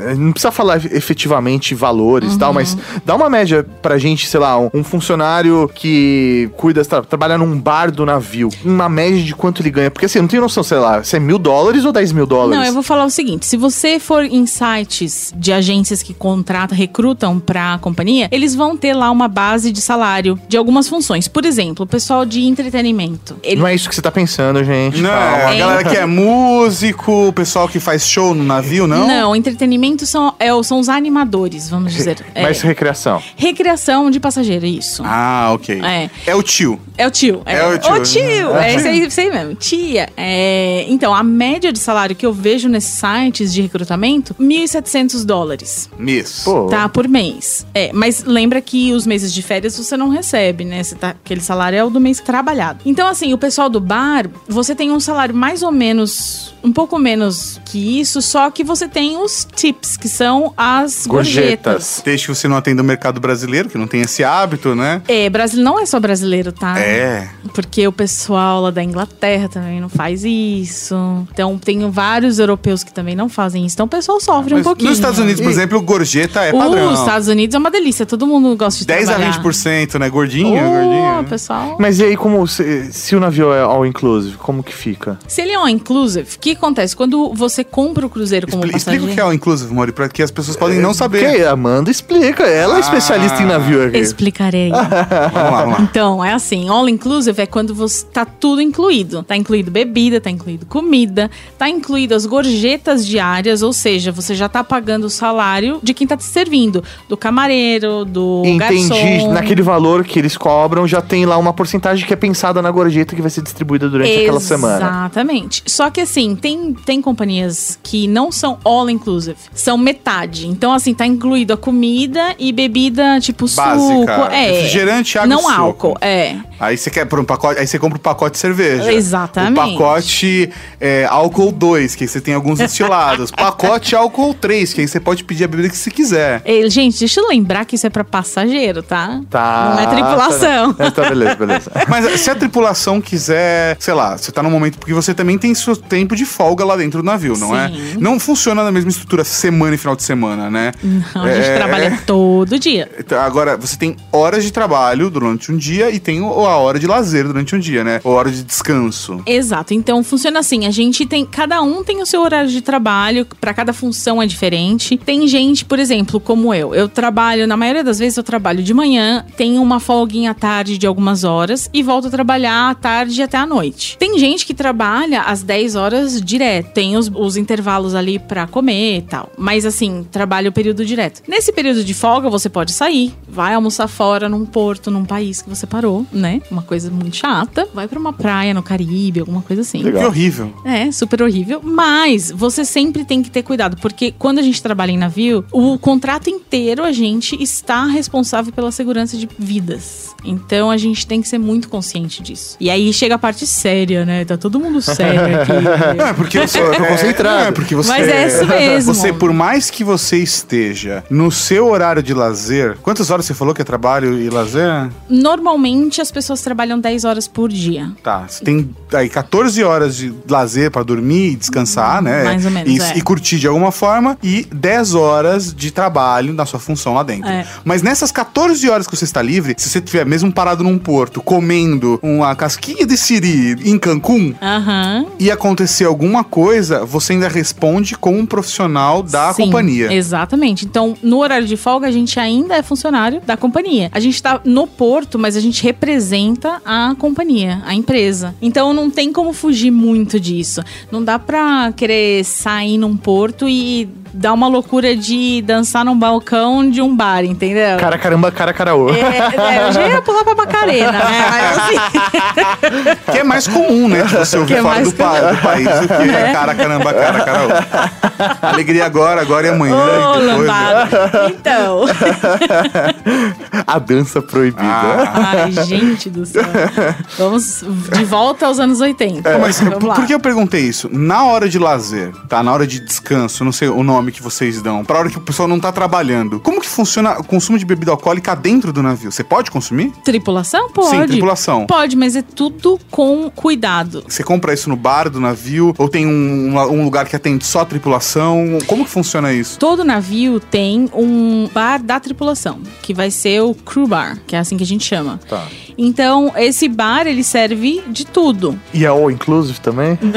Speaker 4: eh, não precisa falar efetivamente valores e tal, mas dá uma média pra gente, sei lá, um, um funcionário que cuida, tra trabalha num bar do navio, uma média de quanto ele ganha. Porque assim, eu não tenho noção, sei lá, se é mil dólares ou dez mil dólares.
Speaker 5: Não, eu vou falar o seguinte: se você for em sites de agências que contratam, recrutam pra companhia, eles vão ter lá uma base de salário de algumas funções. Por exemplo, o pessoal de entretenimento. Ele-
Speaker 4: Não é isso que você tá pensando, gente.
Speaker 3: Não,
Speaker 4: calma.
Speaker 3: a galera que é músico, o pessoal que faz show no navio, não?
Speaker 5: Não, entretenimento são, é, são os animadores, vamos dizer. É,
Speaker 4: Mais recreação.
Speaker 5: recreação de passageiro, isso.
Speaker 3: Ah, ok.
Speaker 5: É.
Speaker 3: É o tio.
Speaker 5: É o tio.
Speaker 3: É o tio.
Speaker 5: Ô tio, é esse aí, esse aí mesmo. Tia. É, então, a média de salário que eu vejo nesses sites de recrutamento, 1.700 dólares.
Speaker 3: Miss.
Speaker 4: Pô,
Speaker 5: Tá, por mês. É, mas lembra que os meses de férias você não não recebe, né? Você tá, aquele salário é o do mês trabalhado. Então, assim, o pessoal do bar, você tem um salário mais ou menos, um pouco menos que isso, só que você tem os tips, que são as gorjetas.
Speaker 4: gorjetas.
Speaker 3: Deixa que você não atenda o mercado brasileiro, que não tem esse hábito, né?
Speaker 5: É, Brasil não é só brasileiro, tá?
Speaker 3: É.
Speaker 5: Porque o pessoal lá da Inglaterra também não faz isso. Então, tem vários europeus que também não fazem isso. Então, o pessoal sofre um pouquinho.
Speaker 3: Nos Estados Unidos, por exemplo, gorjeta é padrão.
Speaker 5: Os Estados Unidos é uma delícia, todo mundo gosta de
Speaker 3: 10
Speaker 5: trabalhar.
Speaker 3: 10 a 20%, bonito, né? Gordinho,
Speaker 5: uh,
Speaker 3: gordinho.
Speaker 5: pessoal.
Speaker 4: Mas e aí, como se, se, o navio é all inclusive, como que fica?
Speaker 5: Se ele é all inclusive, o que acontece? Quando você compra o cruzeiro como
Speaker 3: Expli
Speaker 5: passageiro...
Speaker 3: Explica o que é all inclusive, Mori, pra que as pessoas podem é, não saber.
Speaker 4: Que Amanda explica, ela é especialista em ah. navio. Aqui.
Speaker 5: Explicarei.
Speaker 3: vamos lá, vamos lá.
Speaker 5: Então, é assim, all inclusive é quando você tá tudo incluído. Tá incluído bebida, tá incluído comida, tá incluído as gorjetas diárias, ou seja, você já tá pagando o salário de quem tá te servindo, do camareiro, do
Speaker 4: Entendi,
Speaker 5: garçom.
Speaker 4: Entendi, naquele valor que eles cobram, já tem lá uma porcentagem que é pensada na gorjeta que vai ser distribuída durante aquela semana.
Speaker 5: Exatamente. Só que assim, tem, tem companhias que não são all inclusive, são metade. Então, assim, tá incluído a comida e bebida, tipo
Speaker 3: Básica.
Speaker 5: suco. É.
Speaker 3: Refrigerante, água e
Speaker 5: Não
Speaker 3: suco.
Speaker 5: álcool, é.
Speaker 3: Aí você quer por um pacote, aí você compra o pacote de cerveja.
Speaker 5: Exatamente.
Speaker 3: O pacote é, álcool 2, que aí você tem alguns destilados. pacote álcool 3, que aí você pode pedir a bebida que você quiser.
Speaker 5: É, Gente, deixa eu lembrar que isso é pra passageiro, tá?
Speaker 4: Tá.
Speaker 5: Não é tripulação.
Speaker 4: Tá, tá, beleza, beleza.
Speaker 3: Mas se a tripulação quiser, sei lá, você tá num momento. Porque você também tem seu tempo de folga lá dentro do navio, não é?
Speaker 5: Sim.
Speaker 3: Não funciona na mesma estrutura semana e final de semana, né?
Speaker 5: Não, a gente
Speaker 3: É,
Speaker 5: trabalha todo dia.
Speaker 3: Então, Agora, você tem horas de trabalho durante um dia e tem a hora de lazer durante um dia, né? Ou hora de descanso.
Speaker 5: Exato. Então funciona assim, a gente tem, cada um tem o seu horário de trabalho, pra cada função é diferente. Tem gente, por exemplo, como eu, eu trabalho, na maioria das vezes eu trabalho de manhã, tenho uma folguinha à tarde de algumas horas e volto a trabalhar à tarde até à noite. Tem gente que trabalha às 10 horas direto, tem os, os intervalos ali pra comer e tal, mas assim, trabalha o período direto. Nesse período de folga você pode sair, vai almoçar fora num porto, num país que você parou, né? Uma coisa muito chata, vai pra uma praia no Caribe, alguma coisa assim.
Speaker 3: Que horrível.
Speaker 5: É, super horrível. Mas você sempre tem que ter cuidado, porque quando a gente trabalha em navio, o contrato inteiro a gente está responsável pela segurança de vidas. Então a gente tem que ser muito consciente disso. E aí chega a parte séria, né? Tá todo mundo sério aqui.
Speaker 3: É, porque você
Speaker 4: tô concentrado.
Speaker 3: É, porque você.
Speaker 5: Mas é isso mesmo.
Speaker 3: Você, por mais que você esteja no seu horário de lazer, quantas horas você falou que é trabalho e lazer?
Speaker 5: Normalmente as pessoas trabalham 10 horas por dia.
Speaker 3: Tá, você tem aí 14 horas de lazer pra dormir e descansar, né?
Speaker 5: Mais ou menos,
Speaker 3: E,
Speaker 5: é.
Speaker 3: e curtir de alguma forma e 10 horas de trabalho na sua função lá dentro.
Speaker 5: É.
Speaker 3: Mas nessas 14 horas que você está livre, se você estiver mesmo parado num porto, comendo uma casquinha de siri em Cancún,
Speaker 5: Aham.
Speaker 3: e acontecer alguma coisa, você ainda responde como um profissional da
Speaker 5: Sim,
Speaker 3: companhia.
Speaker 5: Exatamente. Então, no horário de folga, a gente ainda é funcionário da companhia. A gente tá no porto, mas a gente representa a companhia, a empresa. Então, não tem como fugir muito disso. Não dá pra querer sair num porto e dar uma loucura de dançar num balcão de um bar, entendeu?
Speaker 4: Cara, caramba, cara, caraô.
Speaker 5: É, é, eu já ia pular pra Macarena, né? Mas assim,
Speaker 3: Que é mais comum, né? De você ouvir
Speaker 5: é mais
Speaker 3: do, pa- do país do que
Speaker 5: É.
Speaker 3: cara, caramba, cara, caramba. Alegria agora, agora e amanhã.
Speaker 5: ô,
Speaker 3: depois, né?
Speaker 5: Então.
Speaker 4: A dança proibida.
Speaker 3: Ah.
Speaker 5: Ai, gente do céu. Vamos de volta aos anos 80.
Speaker 3: Não, Mas por, por que eu perguntei isso? Na hora de lazer, tá? Na hora de descanso, não sei o nome que vocês dão, pra hora que o pessoal não tá trabalhando, como que funciona o consumo de bebida alcoólica dentro do navio? Você pode consumir?
Speaker 5: Tripulação? Pode.
Speaker 3: Sim, tripulação.
Speaker 5: Pode, mas é tudo com cuidado.
Speaker 3: Você compra isso no bar do navio? Ou tem um, um lugar que atende só a tripulação? Como que funciona isso?
Speaker 5: Todo navio tem um bar da tripulação, que vai ser o crew bar, que é assim que a gente chama.
Speaker 4: Tá.
Speaker 5: Então, esse bar, ele serve de tudo.
Speaker 4: E é all inclusive também?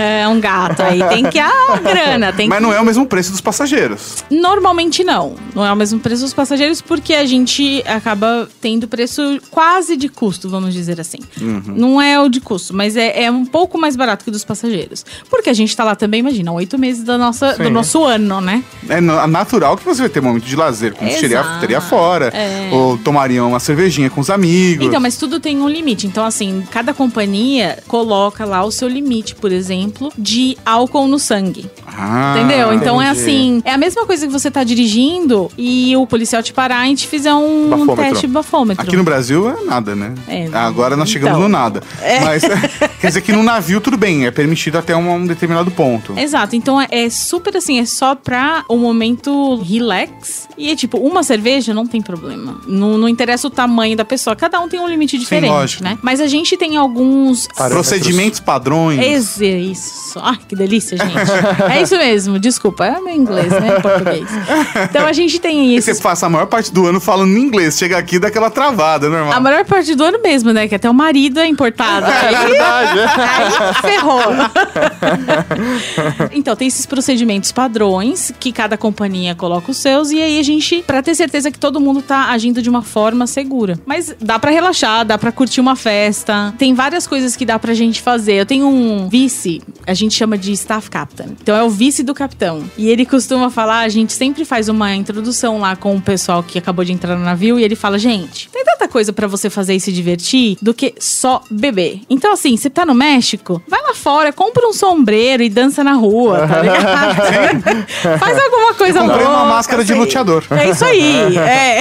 Speaker 5: é um gato aí. Tem que a grana, tem
Speaker 3: Mas
Speaker 5: que
Speaker 3: não é o mesmo preço dos passageiros.
Speaker 5: Normalmente não. Não é o mesmo preço dos passageiros, porque a gente acaba tendo preço quase de custo, vamos dizer assim.
Speaker 3: Uhum.
Speaker 5: Não é o de custo, mas é, é um pouco mais barato que dos passageiros. Porque a gente tá lá também, imagina, oito meses da nossa, do nosso ano, né?
Speaker 3: É na- natural que você vai ter momento de lazer, como teria, teria fora.
Speaker 5: É.
Speaker 3: Ou tomariam uma cervejinha com os amigos.
Speaker 5: Então, mas tudo tem um limite. Então, assim, cada companhia coloca lá o seu limite, por exemplo, de álcool no sangue.
Speaker 3: Ah,
Speaker 5: Entendeu? Então é
Speaker 4: entendi.
Speaker 5: assim, é a mesma coisa que você tá dirigindo e o policial te parar e te fizer um
Speaker 4: Bafômetro.
Speaker 5: teste bafômetro.
Speaker 3: Aqui no Brasil é nada, né?
Speaker 5: É,
Speaker 3: Agora nós chegamos
Speaker 5: então.
Speaker 3: no nada. Mas quer dizer que no navio tudo bem, é permitido até um, um determinado ponto.
Speaker 5: Exato, então é, é super assim, é só pra o momento relax. E é tipo, uma cerveja não tem problema. Não, não interessa o tamanho da pessoa, cada um tem um limite diferente,
Speaker 3: lógico.
Speaker 5: né? Mas a gente tem alguns.
Speaker 4: Parâmetros.
Speaker 3: Procedimentos padrões.
Speaker 5: Esse, isso. Ai, que delícia, gente. é isso mesmo, desculpa. É meu inglês, né? Português. Então a gente tem
Speaker 3: Você
Speaker 5: isso.
Speaker 3: passa a maior parte do ano falando em inglês. Chega aqui e dá aquela travada, é normal.
Speaker 5: A maior parte do ano mesmo, né? Que até o marido é importado.
Speaker 3: É
Speaker 5: Aí,
Speaker 4: Verdade.
Speaker 5: aí ferrou. então, tem esses procedimentos padrões que cada companhia coloca os seus e aí a gente, pra ter certeza que todo mundo tá agindo de uma forma segura. Mas dá pra relaxar, dá pra curtir uma festa. Tem várias coisas que dá pra gente fazer. Eu tenho um vice, a gente chama de staff captain. Então é o vice do capitão. E ele costuma falar, a gente sempre faz uma introdução lá com o pessoal que acabou de entrar no navio e ele fala, gente, tem tanta coisa pra você fazer e se divertir do que só beber. Então assim, você tá no México, vai lá fora, compra um sombreiro e dança na rua, tá ligado? Faz alguma coisa
Speaker 3: Comprei uma
Speaker 5: louca,
Speaker 3: máscara de
Speaker 5: assim.
Speaker 3: luteador.
Speaker 5: É isso aí, é.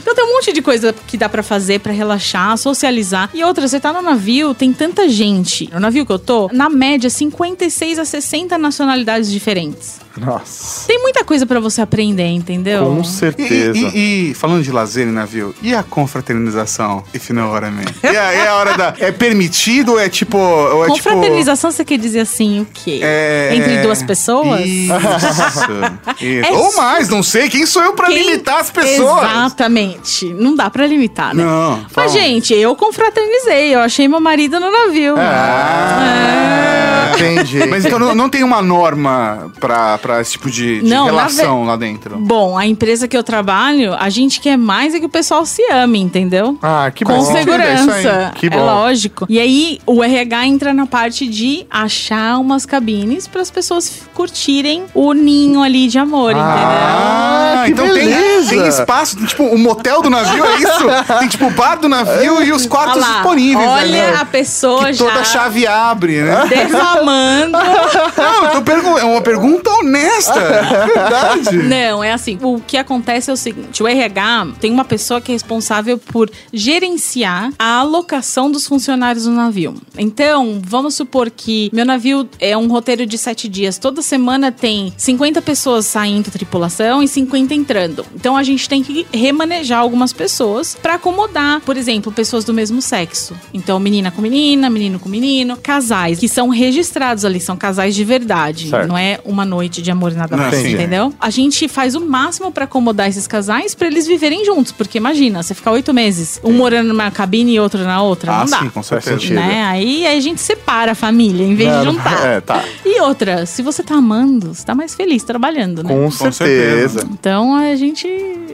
Speaker 5: então tem um monte de coisa que dá pra fazer pra relaxar, socializar. E outra, você tá no navio, tem tanta gente. No navio que eu tô, na média, 56 a 60 nacionalidades diferentes.
Speaker 4: Nossa.
Speaker 5: Tem muita coisa pra você aprender, entendeu?
Speaker 4: Com
Speaker 3: E,
Speaker 4: certeza.
Speaker 3: e- e- falando de lazer em navio, e a confraternização? If what I mean. E a, e a hora da. É permitido ou é tipo. Ou é
Speaker 5: Confraternização, você quer dizer assim, o quê?
Speaker 3: tipo. É,
Speaker 5: Entre duas pessoas?
Speaker 3: Isso. isso.
Speaker 5: É
Speaker 3: ou mais, não sei. Quem sou eu pra
Speaker 5: Quem-
Speaker 3: limitar as pessoas?
Speaker 5: Exatamente. Não dá pra limitar, né?
Speaker 3: Não, fala.
Speaker 5: Mas, gente, eu confraternizei. Eu achei meu marido no navio.
Speaker 3: Ah.
Speaker 4: Entendi.
Speaker 3: Mas então não, não tem uma norma pra, pra esse tipo de, de
Speaker 5: Não,
Speaker 3: relação lá dentro.
Speaker 5: Bom, a empresa que eu trabalho, a gente quer mais é que o pessoal se ame, entendeu?
Speaker 4: Ah, que
Speaker 5: Com
Speaker 4: bom.
Speaker 3: É isso aí.
Speaker 5: segurança.
Speaker 4: Que
Speaker 5: É
Speaker 4: bom.
Speaker 5: lógico. E aí, o RH entra na parte de achar umas cabines para as pessoas curtirem o ninho ali de amor,
Speaker 3: Ah,
Speaker 4: que
Speaker 3: então tem,
Speaker 4: beleza.
Speaker 3: tem espaço, tipo, o motel do navio é isso? Tem tipo o bar do navio e os
Speaker 5: entendeu?
Speaker 3: quartos
Speaker 5: lá,
Speaker 3: disponíveis.
Speaker 5: Olha
Speaker 3: né?
Speaker 5: a pessoa
Speaker 3: que
Speaker 5: já
Speaker 3: toda chave abre, né?
Speaker 5: derramando.
Speaker 3: Não, eu tô pergun- é uma pergunta honesta. É verdade.
Speaker 5: Não, é assim. O que acontece é o seguinte: o RH tem uma pessoa que é responsável por gerenciar a alocação dos funcionários no navio. Então, vamos supor que meu navio é um roteiro de sete dias. Toda semana tem 50 pessoas saindo da tripulação e 50 entrando. Então, a gente tem que remanejar algumas pessoas para acomodar, por exemplo, pessoas do mesmo sexo. Então, menina com menina, menino com menino, casais que são registrados ali, são casais de verdade.
Speaker 4: Certo.
Speaker 5: Não é uma noite de amor e nada mais,
Speaker 3: sim.
Speaker 5: entendeu? A gente faz o máximo pra acomodar esses casais pra eles viverem juntos. Porque imagina, você ficar oito meses, um morando numa cabine e outro na outra,
Speaker 3: Ah,
Speaker 5: não dá.
Speaker 3: sim, com certeza.
Speaker 5: Né? Aí a gente separa a família em vez
Speaker 4: Não,
Speaker 5: de juntar.
Speaker 4: é, tá.
Speaker 5: E outra, se você tá amando, você tá mais feliz trabalhando, né?
Speaker 4: Com
Speaker 3: certeza.
Speaker 5: Então a gente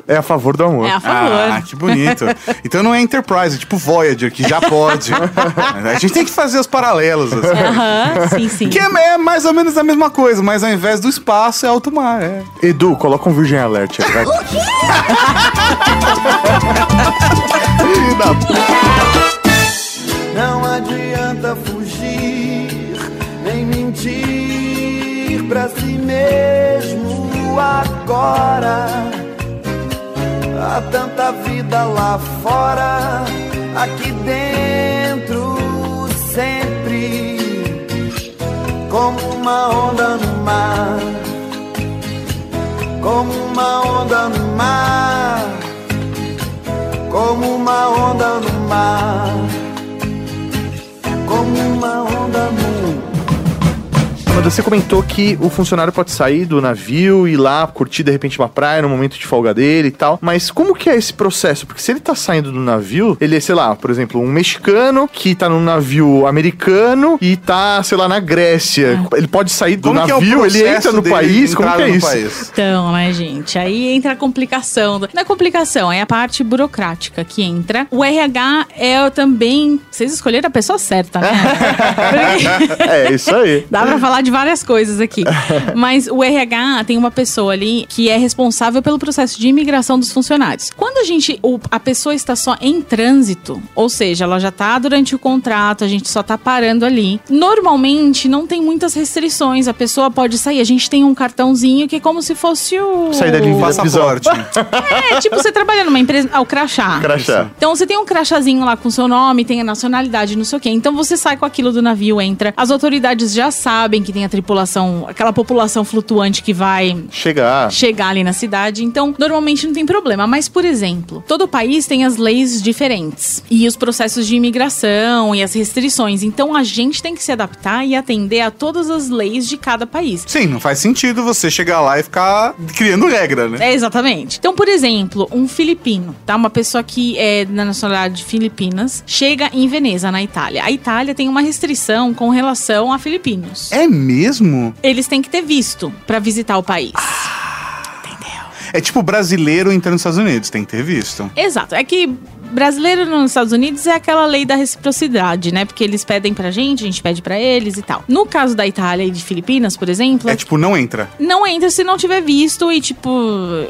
Speaker 4: É a favor do amor.
Speaker 5: é a favor.
Speaker 3: Ah, que bonito. Então não é Enterprise, é tipo Voyager, que já pode. a gente tem que fazer os paralelos, assim.
Speaker 5: Aham, sim, sim.
Speaker 3: Que é, é mais ou menos a mesma coisa, mas ao invés do espaço é alto mar. É.
Speaker 4: Edu, coloca um Virgin Alert aí, vai. Filho da p-
Speaker 6: Não adianta fugir, nem mentir pra si mesmo agora. Há tanta vida lá fora, aqui dentro sempre. Como uma onda no mar, como uma onda no mar, como uma onda no mar
Speaker 4: você comentou que o funcionário pode sair do navio e ir lá curtir de repente uma praia no momento de folga dele e tal. Mas como que é esse processo? Porque se ele tá saindo do navio, ele é, sei lá, por exemplo, um mexicano que tá num navio americano e tá, sei lá, na Grécia. Ele pode sair do
Speaker 3: Como é
Speaker 4: navio, ele
Speaker 3: processo
Speaker 4: entra no país, como que é isso?
Speaker 3: país?
Speaker 5: Então, né, gente? Aí entra a complicação. do- Não é complicação, é a parte burocrática que entra. O RH é também. Vocês escolheram a pessoa certa, né? Porque-
Speaker 4: É, isso aí.
Speaker 5: Dá pra falar de várias coisas aqui. Mas o RH tem uma pessoa ali que é responsável pelo processo de imigração dos funcionários. Quando a gente. o- a pessoa está só em trânsito, ou seja, ela já tá durante o contrato, a gente só tá parando ali. Normalmente não tem muitas restrições. A pessoa pode sair. A gente tem um cartãozinho que é como se fosse o.
Speaker 4: Sair dali em
Speaker 3: Passaporte.
Speaker 5: É, tipo, você trabalha numa empresa. Ah, o crachá.
Speaker 4: Crachá.
Speaker 5: Então você tem um crachazinho lá com seu nome, tem a nacionalidade, não sei o quê. Então você sai com aquilo do navio, entra. As autoridades já sabem que tem a tripulação, aquela população flutuante que vai
Speaker 4: Chegar.
Speaker 5: chegar ali na cidade. Então, normalmente não tem problema. Mas, por exemplo, todo país tem as leis diferentes e os processos de imigração e as restrições. Então, a gente tem que se adaptar e atender a todas as leis de cada país.
Speaker 3: Sim, não faz sentido você chegar lá e ficar criando regra, né?
Speaker 5: É, exatamente. Então, por exemplo, um filipino, tá? Uma pessoa que é da nacionalidade de Filipinas, chega em Veneza, na Itália. A Itália tem uma restrição com relação a filipinos.
Speaker 3: É mesmo?
Speaker 5: Eles têm que ter visto pra visitar o país.
Speaker 3: É tipo brasileiro entrando nos Estados Unidos, tem que ter visto.
Speaker 5: Exato. É que brasileiro nos Estados Unidos é aquela lei da reciprocidade, né? Porque eles pedem pra gente, a gente pede pra eles e tal. No caso da Itália e de Filipinas, por exemplo,
Speaker 3: É tipo, não entra.
Speaker 5: não entra se não tiver visto e, tipo,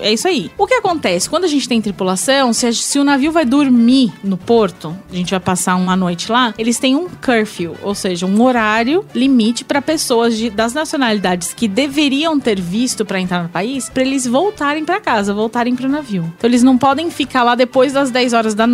Speaker 5: é isso aí. O que acontece? Quando a gente tem tripulação, se, a- se o navio vai dormir no porto, a gente vai passar uma noite lá, eles têm um curfew, ou seja, um horário limite para pessoas de- das nacionalidades que deveriam ter visto para entrar no país, para eles voltarem para casa, voltarem pro navio. Então eles não podem ficar lá depois das 10 horas da noite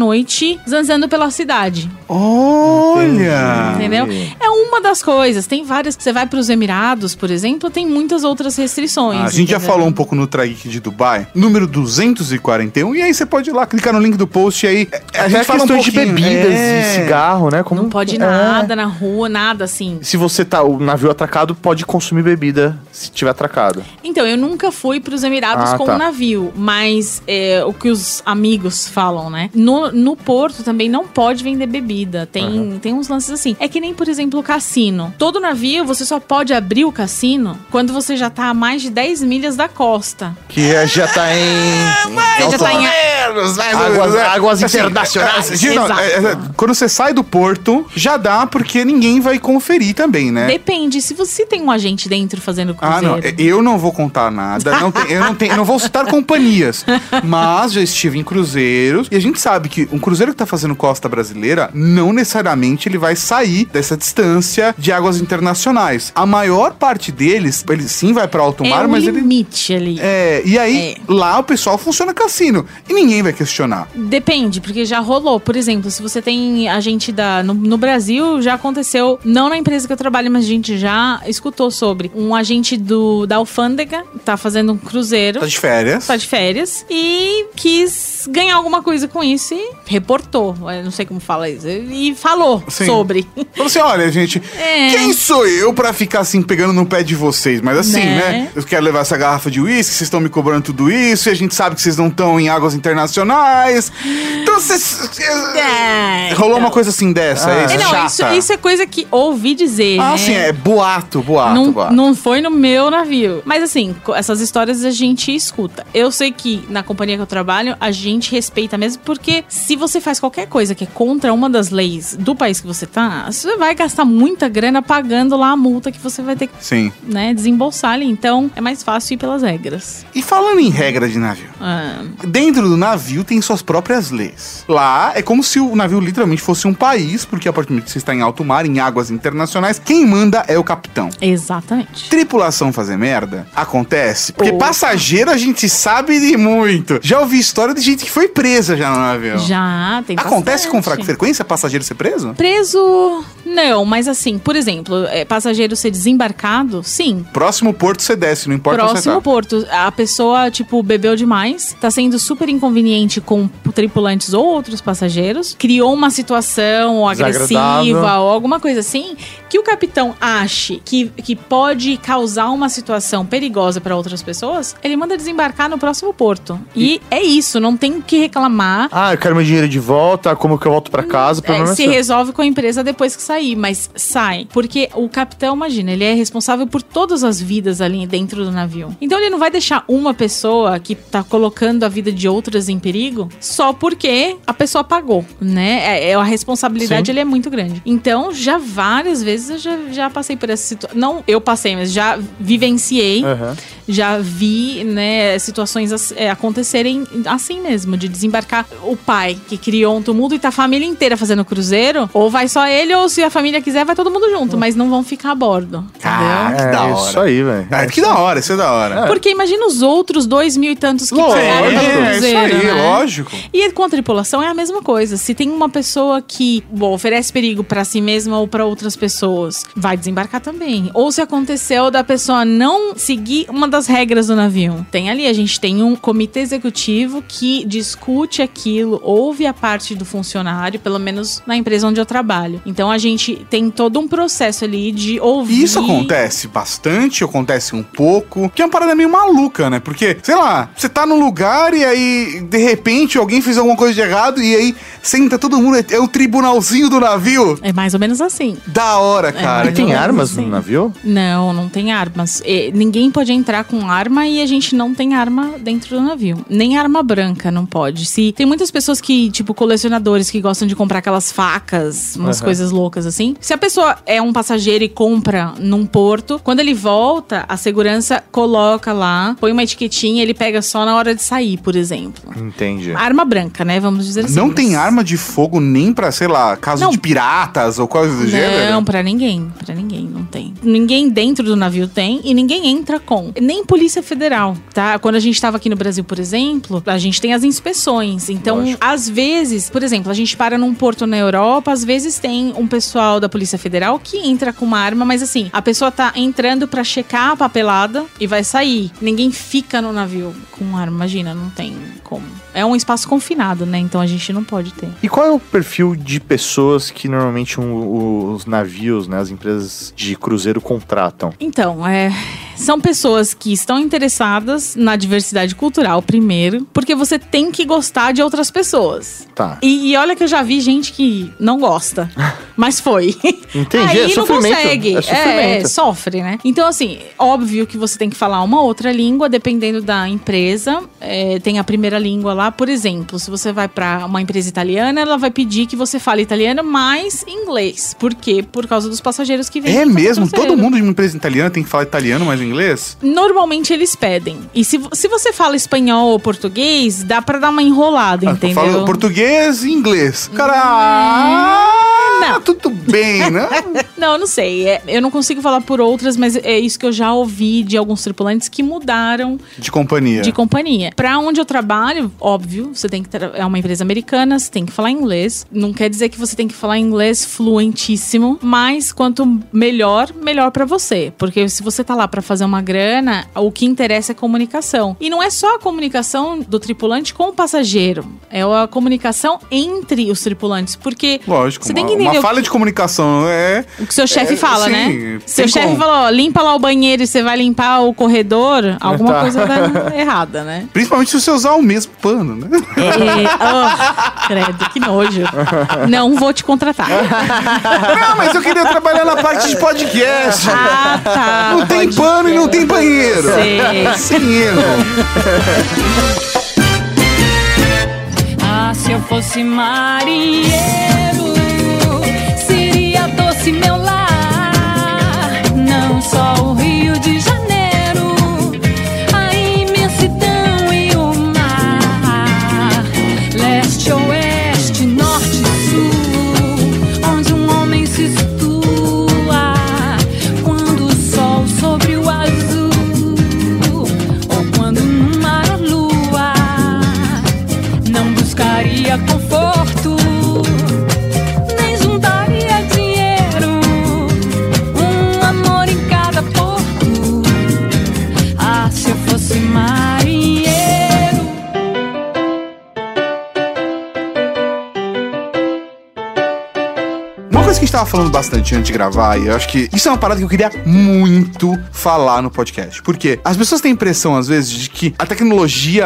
Speaker 5: zanzando pela cidade.
Speaker 3: Olha!
Speaker 5: Entendeu? É uma das coisas. Tem várias. Você vai para os Emirados, por exemplo, tem muitas outras restrições.
Speaker 3: Ah, a gente já
Speaker 5: entendeu?
Speaker 3: falou um pouco no Trageek de Dubai, número 241, e aí você pode ir lá, clicar no link do post e aí.
Speaker 4: A gente fala questões de bebidas
Speaker 3: é.
Speaker 4: e cigarro, né? Como
Speaker 5: Não pode
Speaker 4: é.
Speaker 5: nada na rua, nada assim.
Speaker 4: Se você tá o navio atracado, pode consumir bebida se tiver atracado.
Speaker 5: Então, eu nunca fui para os Emirados
Speaker 4: Ah,
Speaker 5: com
Speaker 4: tá.
Speaker 5: um navio, mas é, o que os amigos falam, né? No, no porto também não pode vender bebida. Tem, tem uns lances assim. É que nem, por exemplo, o cassino. Todo navio, você só pode abrir o cassino quando você já tá a mais de 10 milhas da costa.
Speaker 4: Que é- já tá em.
Speaker 5: Você já tá em.
Speaker 3: menos, mais
Speaker 4: Águas-
Speaker 3: menos, é.
Speaker 4: águas internacionais.
Speaker 3: é, é, não, é, é, quando você sai do porto, já dá, porque ninguém vai conferir também, né?
Speaker 5: Depende, se você tem um agente dentro fazendo
Speaker 3: Ah,
Speaker 5: cruzeiro.
Speaker 3: não. Eu não vou contar nada. Não tem- eu, não tenho, eu não vou citar companhias. Mas já estive em cruzeiros. E a gente sabe que um cruzeiro que tá fazendo costa brasileira, não necessariamente ele vai sair dessa distância de águas internacionais. A maior parte deles, ele sim vai para alto
Speaker 5: é
Speaker 3: mar,
Speaker 5: o
Speaker 3: mas ele.
Speaker 5: limite ali.
Speaker 3: É, e aí, lá o pessoal funciona cassino. E ninguém vai questionar.
Speaker 5: Depende, porque já rolou. Por exemplo, se você tem agente da. No, no Brasil, já aconteceu, não na empresa que eu trabalho, mas a gente já escutou sobre um agente do, da alfândega, tá fazendo um cruzeiro.
Speaker 3: Tá de férias.
Speaker 5: Tá de férias e quis ganhar alguma coisa com isso e reportou. Eu não sei como fala isso. E falou
Speaker 3: Sim.
Speaker 5: sobre.
Speaker 3: Falou assim: olha, gente,
Speaker 5: É.
Speaker 3: quem sou eu pra ficar assim pegando no pé de vocês? Mas assim, né?
Speaker 5: Né?
Speaker 3: Eu quero levar essa garrafa de uísque, vocês estão me cobrando tudo isso, e a gente sabe que vocês não estão em águas internacionais. Então vocês.
Speaker 5: É,
Speaker 3: Rolou
Speaker 5: então.
Speaker 3: uma coisa assim dessa, é,
Speaker 5: É,
Speaker 3: isso?
Speaker 5: não,
Speaker 3: chata.
Speaker 5: isso, isso é coisa que ouvi dizer.
Speaker 3: Ah,
Speaker 5: né?
Speaker 3: sim, é boato, boato,
Speaker 5: não,
Speaker 3: boato.
Speaker 5: não foi no meu navio. Mas assim, essas histórias a gente escuta. Eu sei que na companhia que eu trabalho, a gente respeita mesmo, porque se você faz qualquer coisa que é contra uma das leis do país que você tá, você vai gastar muita grana pagando lá a multa que você vai ter que
Speaker 3: Sim.
Speaker 5: né, desembolsar ali. Então é mais fácil ir pelas regras.
Speaker 3: E falando em regra de navio,
Speaker 5: Ah,
Speaker 3: dentro do navio tem suas próprias leis. Lá é como se o navio literalmente fosse um país, porque a partir do momento que você está em alto mar, em águas internacionais, quem manda é o capitão.
Speaker 5: exatamente.
Speaker 3: Tripulação fazer merda acontece, porque
Speaker 5: Opa.
Speaker 3: passageiro a gente sabe de muito. Já ouvi história de gente que foi presa já no navio.
Speaker 5: Já, tem
Speaker 3: Acontece com
Speaker 5: bastante.
Speaker 3: fra- frequência passageiro ser preso?
Speaker 5: Preso, não, mas assim, por exemplo, é, passageiro ser desembarcado, sim.
Speaker 3: Próximo porto você desce, não importa onde você
Speaker 5: Próximo
Speaker 3: tá.
Speaker 5: porto, a pessoa, tipo, bebeu demais, tá sendo super inconveniente com tripulantes ou outros passageiros, criou uma situação agressiva
Speaker 4: Desagradável.
Speaker 5: ou alguma coisa assim, que o capitão ache que, que pode causar uma situação perigosa para outras pessoas, ele manda desembarcar no próximo porto. E, é isso, não tem o que reclamar.
Speaker 4: Ah, eu quero meu dinheiro de volta, como que eu volto pra casa?
Speaker 5: É,
Speaker 4: é
Speaker 5: se resolve com a empresa depois que sair, mas sai. Porque o capitão, imagina, ele é responsável por todas as vidas ali dentro do navio. Então ele não vai deixar uma pessoa que tá colocando a vida de outras em perigo só porque a pessoa pagou, né? É, é- a responsabilidade
Speaker 4: Sim.
Speaker 5: ele é muito grande. Então, já várias vezes eu já, já passei por essa situação. Não eu passei, mas já vivenciei
Speaker 4: Aham.
Speaker 5: já vi, né, situações é, acontecerem assim mesmo, de desembarcar o pai que criou um tumulto e tá a família inteira fazendo cruzeiro, ou vai só ele, ou se a família quiser, vai todo mundo junto, mas não vão ficar a bordo,
Speaker 3: Ah,
Speaker 5: entendeu?
Speaker 3: que da
Speaker 4: É,
Speaker 3: hora.
Speaker 4: isso aí, velho.
Speaker 3: Ah, que da hora, isso é da hora.
Speaker 5: Porque imagina os outros dois mil e tantos que
Speaker 4: Lógico.
Speaker 5: pagaram
Speaker 3: É, isso
Speaker 5: cruzeiro,
Speaker 3: aí,
Speaker 5: né?
Speaker 3: lógico.
Speaker 5: E com a tripulação é a mesma coisa. Se tem uma pessoa que bom, oferece perigo pra si mesma ou pra outras pessoas, vai desembarcar também. Ou se aconteceu da pessoa não seguir uma das regras do navio. Tem ali, a gente tem um comitê executivo que discute aquilo, ouve a parte do funcionário, pelo menos na empresa onde eu trabalho. Então a gente tem todo um processo ali de ouvir.
Speaker 3: E isso acontece bastante, acontece um pouco, que é uma parada meio maluca, né? Porque, sei lá, você tá num lugar e aí, de repente, alguém fez alguma coisa de errado e aí senta todo mundo, é o tribunalzinho do navio.
Speaker 5: É mais ou menos assim.
Speaker 3: Da hora, cara.
Speaker 5: mais
Speaker 4: E tem armas
Speaker 5: assim.
Speaker 4: no navio?
Speaker 5: Não, não tem armas. E ninguém pode entrar com arma e a gente não tem arma dentro do navio. Nem arma branca não pode. Se tem muitas pessoas que, tipo, colecionadores que gostam de comprar aquelas facas, umas
Speaker 4: Aham.
Speaker 5: coisas loucas assim. Se a pessoa é um passageiro e compra num porto, quando ele volta, a segurança coloca lá, põe uma etiquetinha, ele pega só na hora de sair, por exemplo.
Speaker 4: Entendi.
Speaker 5: Arma branca, né? Vamos dizer assim.
Speaker 3: Não
Speaker 5: mas-
Speaker 3: tem arma de fogo nem pra, sei lá, caso
Speaker 5: Não.
Speaker 3: de piratas ou coisa do gênero?
Speaker 5: Não, pra ninguém. Pra ninguém, não tem. Ninguém dentro do navio tem e ninguém entra com. Nem Polícia Federal, tá? Quando a gente tava aqui no Brasil, por exemplo, a gente tem as inspeções. Então,
Speaker 4: Lógico.
Speaker 5: Às vezes, por exemplo, a gente para num porto na Europa, às vezes tem um pessoal da Polícia Federal que entra com uma arma, mas assim, a pessoa tá entrando pra checar a papelada e vai sair. Ninguém fica no navio com arma, imagina, não tem como. É um espaço confinado, né? Então a gente não pode ter.
Speaker 4: E qual é o perfil de pessoas que normalmente um- os navios, né, as empresas de cruzeiro contratam?
Speaker 5: Então, é, são pessoas que estão interessadas na diversidade cultural, primeiro, porque você tem que gostar de outras pessoas.
Speaker 4: Tá.
Speaker 5: E, e olha que eu já vi gente que não gosta, mas foi.
Speaker 4: Entendi,
Speaker 5: Aí
Speaker 4: é
Speaker 5: não consegue.
Speaker 4: é sofrimento.
Speaker 5: sofre, né? Então, assim, óbvio que você tem que falar uma outra língua, dependendo da empresa. É, tem a primeira língua lá, por exemplo, se você vai pra uma empresa italiana, ela vai pedir que você fale italiano mais inglês. Por quê? Por causa dos passageiros que vêm.
Speaker 3: É mesmo? Todo mundo de uma empresa italiana tem que falar italiano, mas inglês?
Speaker 5: Normalmente eles pedem. E se, se você fala espanhol ou português, dá pra dar uma enrolada,
Speaker 3: Ah,
Speaker 5: entendeu?
Speaker 3: Fala português e inglês. Cara, ah,
Speaker 5: Não.
Speaker 3: tudo bem, né?
Speaker 5: Não, eu não sei. É, eu não consigo falar por outras, mas é isso que eu já ouvi de alguns tripulantes que mudaram
Speaker 3: De companhia.
Speaker 5: de companhia. Pra onde eu trabalho, óbvio, você tem que é uma empresa americana, você tem que falar inglês. Não quer dizer que você tem que falar inglês fluentíssimo, mas quanto melhor, melhor pra você, porque se você tá lá pra fazer uma grana, o que interessa é comunicação. E não é só a comunicação do tripulante com o passageiro, é a comunicação entre os tripulantes, porque
Speaker 3: Lógico,
Speaker 5: você tem que
Speaker 3: uma falha de comunicação é...
Speaker 5: o que seu chefe
Speaker 3: É,
Speaker 5: fala,
Speaker 3: sim,
Speaker 5: né? Seu chefe
Speaker 3: como.
Speaker 5: falou, ó, limpa lá o banheiro e você vai limpar o corredor, alguma
Speaker 4: Tá.
Speaker 5: coisa tá errada, né?
Speaker 3: Principalmente se você usar o mesmo pano, né?
Speaker 5: É, oh, credo, que nojo. Não vou te contratar.
Speaker 3: Não, mas eu queria trabalhar na parte de podcast.
Speaker 5: Ah, tá.
Speaker 3: Não tem pano e
Speaker 5: ser.
Speaker 3: não tem banheiro.
Speaker 5: Sei.
Speaker 3: Sem erro.
Speaker 7: Ah, se eu fosse marinheiro, doce meu
Speaker 3: falando bastante antes de gravar, e eu acho que isso é uma parada que eu queria muito falar no podcast. Porque as pessoas têm a impressão, às vezes, de que a tecnologia,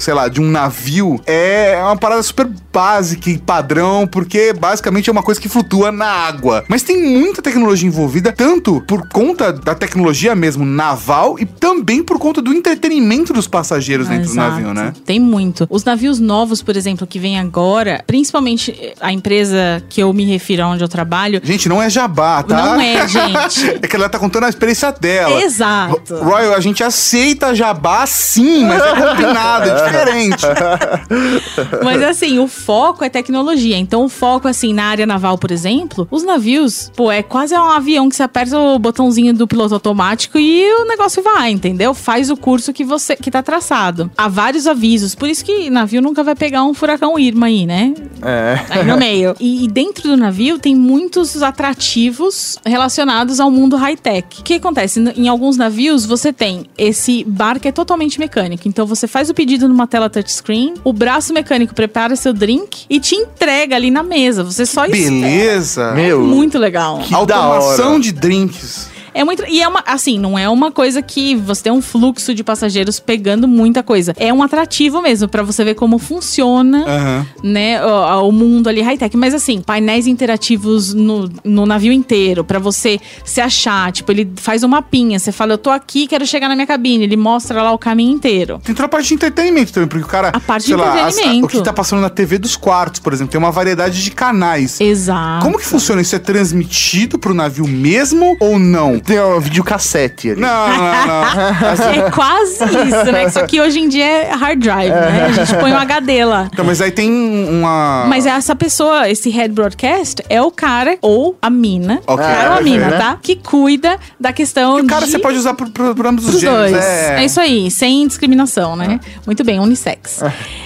Speaker 3: sei lá, de um navio é uma parada super básica e padrão, porque basicamente é uma coisa que flutua na água. Mas tem muita tecnologia envolvida, tanto por conta da tecnologia mesmo naval e também por conta do entretenimento dos passageiros dentro do
Speaker 5: Exato.
Speaker 3: navio, né?
Speaker 5: Tem muito. Os navios novos, por exemplo, que vêm agora, principalmente eh, a empresa que eu me refiro aonde eu trabalho,
Speaker 3: Gente, não é jabá, tá?
Speaker 5: Não é, gente.
Speaker 3: é que ela tá contando a experiência dela.
Speaker 5: Exato.
Speaker 3: Ro- Royal, a gente aceita jabá sim, mas é combinado, é diferente.
Speaker 5: Mas assim, o foco é tecnologia. Então, o foco, assim, na área naval, por exemplo, os navios, pô, é quase um avião que você aperta o botãozinho do piloto automático e o negócio vai, entendeu? Faz o curso que você que tá traçado. Há vários avisos. Por isso que navio nunca vai pegar um furacão Irma aí, né?
Speaker 4: É.
Speaker 5: Aí no meio. E, e dentro do navio tem muitos atrativos relacionados ao mundo high-tech. O que acontece? Em alguns navios, você tem esse bar que é totalmente mecânico. Então você faz o pedido numa tela touchscreen, o braço mecânico prepara seu drink e te entrega ali na mesa. Você só espera.
Speaker 3: Beleza.
Speaker 4: Meu,
Speaker 5: Muito legal.
Speaker 4: que da
Speaker 3: Automação
Speaker 4: hora.
Speaker 3: de drinks.
Speaker 5: É muito. E é uma. Assim, não é uma coisa que você tem um fluxo de passageiros pegando muita coisa. É um atrativo mesmo, pra você ver como funciona
Speaker 3: Aham.
Speaker 5: né, o, o mundo ali high-tech. Mas assim, painéis interativos no, no navio inteiro, pra você se achar. Tipo, ele faz um mapinha, você fala, eu tô aqui, quero chegar na minha cabine. Ele mostra lá o caminho inteiro.
Speaker 3: Tem a parte de entretenimento também, porque o cara.
Speaker 5: A parte de
Speaker 3: lá,
Speaker 5: entretenimento.
Speaker 3: o que tá passando na TV dos quartos, por exemplo, tem uma variedade de canais.
Speaker 5: Exato.
Speaker 3: Como que funciona? Isso é transmitido pro navio mesmo ou não?
Speaker 4: Tem um videocassete ali.
Speaker 3: Não, não, não. Assim,
Speaker 5: É quase isso, né? Só que hoje em dia é hard drive, né? A gente põe um HD lá.
Speaker 3: então, mas aí tem uma.
Speaker 5: Mas essa pessoa, esse head broadcast, é o cara ou a mina.
Speaker 3: Ok.
Speaker 5: Cara ou
Speaker 4: Ah,
Speaker 5: a mina,
Speaker 4: né?
Speaker 5: tá? Que cuida da questão
Speaker 3: o cara
Speaker 5: de...
Speaker 3: você pode usar por, por, por ambos os gêneros.
Speaker 5: dois.
Speaker 3: É.
Speaker 5: É. isso aí, sem discriminação, né? Muito bem, unissex.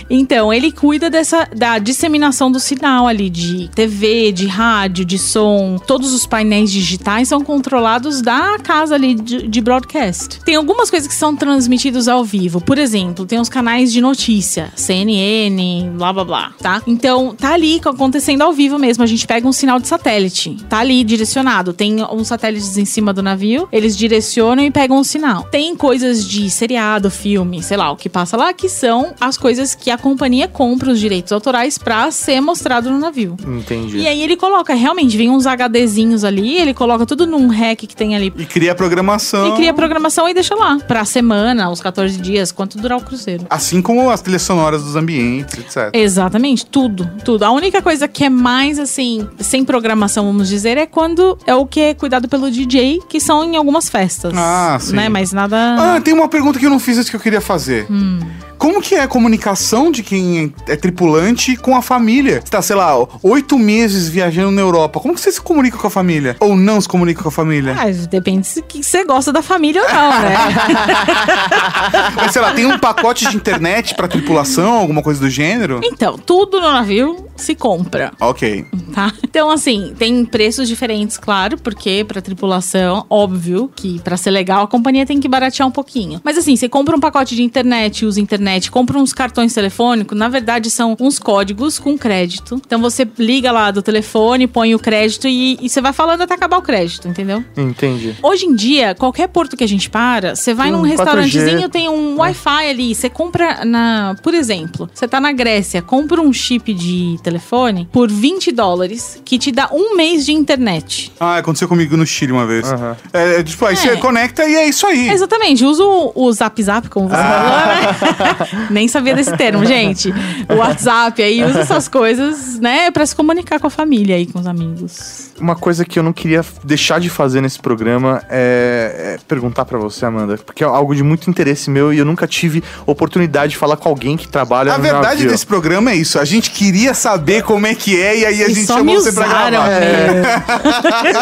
Speaker 5: Então, ele cuida dessa da disseminação do sinal ali de TV, de rádio, de som. Todos os painéis digitais são controlados da casa ali de, de broadcast. Tem algumas coisas que são transmitidos ao vivo. Por exemplo, tem os canais de notícia, CNN, blá blá blá, tá? Então, tá ali acontecendo ao vivo mesmo. A gente pega um sinal de satélite. Tá ali direcionado. Tem uns satélites em cima do navio, eles direcionam e pegam o sinal. Tem coisas de seriado, filme, sei lá, o que passa lá, que são as coisas que a companhia compra os direitos autorais pra ser mostrado no navio.
Speaker 4: Entendi.
Speaker 5: E aí ele coloca, realmente, vem uns HDzinhos ali, ele coloca tudo num rack que tem ali.
Speaker 3: E cria a programação.
Speaker 5: E cria a programação e deixa lá. Pra semana, os 14 dias, quanto durar o cruzeiro.
Speaker 3: Assim como as trilhas sonoras dos ambientes, etc.
Speaker 5: Exatamente, tudo, tudo. A única coisa que é mais assim, sem programação, vamos dizer, é quando é o que é cuidado pelo DJ, que são em algumas festas.
Speaker 3: Ah, sim.
Speaker 5: Né? Mas nada.
Speaker 3: Ah, tem uma pergunta que eu não fiz antes que eu queria fazer.
Speaker 5: Hum.
Speaker 3: Como que é a comunicação de quem é tripulante com a família? Você tá, sei lá, oito meses viajando na Europa. Como que você se comunica com a família? Ou não se comunica com a família?
Speaker 5: Ah, depende se você gosta da família ou não, né?
Speaker 3: Mas, sei lá, tem um pacote de internet pra tripulação, alguma coisa do gênero?
Speaker 5: então, tudo no navio se compra.
Speaker 3: Ok.
Speaker 5: tá? Então, assim, tem preços diferentes, claro, porque pra tripulação, óbvio que pra ser legal a companhia tem que baratear um pouquinho. Mas assim, você compra um pacote de internet, usa internet, compra uns cartões telefônicos, na verdade são uns códigos com crédito. Então você liga lá do telefone, põe o crédito e, e você vai falando até acabar o crédito, entendeu?
Speaker 4: Entendi.
Speaker 5: Hoje em dia, qualquer porto que a gente para, você vai
Speaker 4: Tem
Speaker 5: num
Speaker 4: um 4G.
Speaker 5: restaurantezinho, tem um Wi-Fi ali. Você compra na. Por exemplo, você tá na Grécia, compra um chip de telefone por 20 dólares, que te dá um mês de internet.
Speaker 3: Ah, aconteceu comigo no Chile uma vez.
Speaker 4: Aham.
Speaker 3: É, é, tipo, aí
Speaker 5: É.
Speaker 3: você conecta e é isso aí.
Speaker 5: Exatamente, usa o, o Zap Zap, como você falou, né? Nem sabia desse termo, gente. O WhatsApp aí, usa essas coisas, né, pra se comunicar com a família aí, com os amigos.
Speaker 4: Uma coisa que eu não queria deixar de fazer nesse programa é, é perguntar pra você, Amanda, porque é algo de muito interesse meu e eu nunca tive oportunidade de falar com alguém que trabalha
Speaker 3: A
Speaker 4: no
Speaker 3: verdade
Speaker 4: navio.
Speaker 3: desse programa é isso. A gente queria saber como é que é e aí a
Speaker 5: E
Speaker 3: gente chamou você pra gravar.
Speaker 5: né?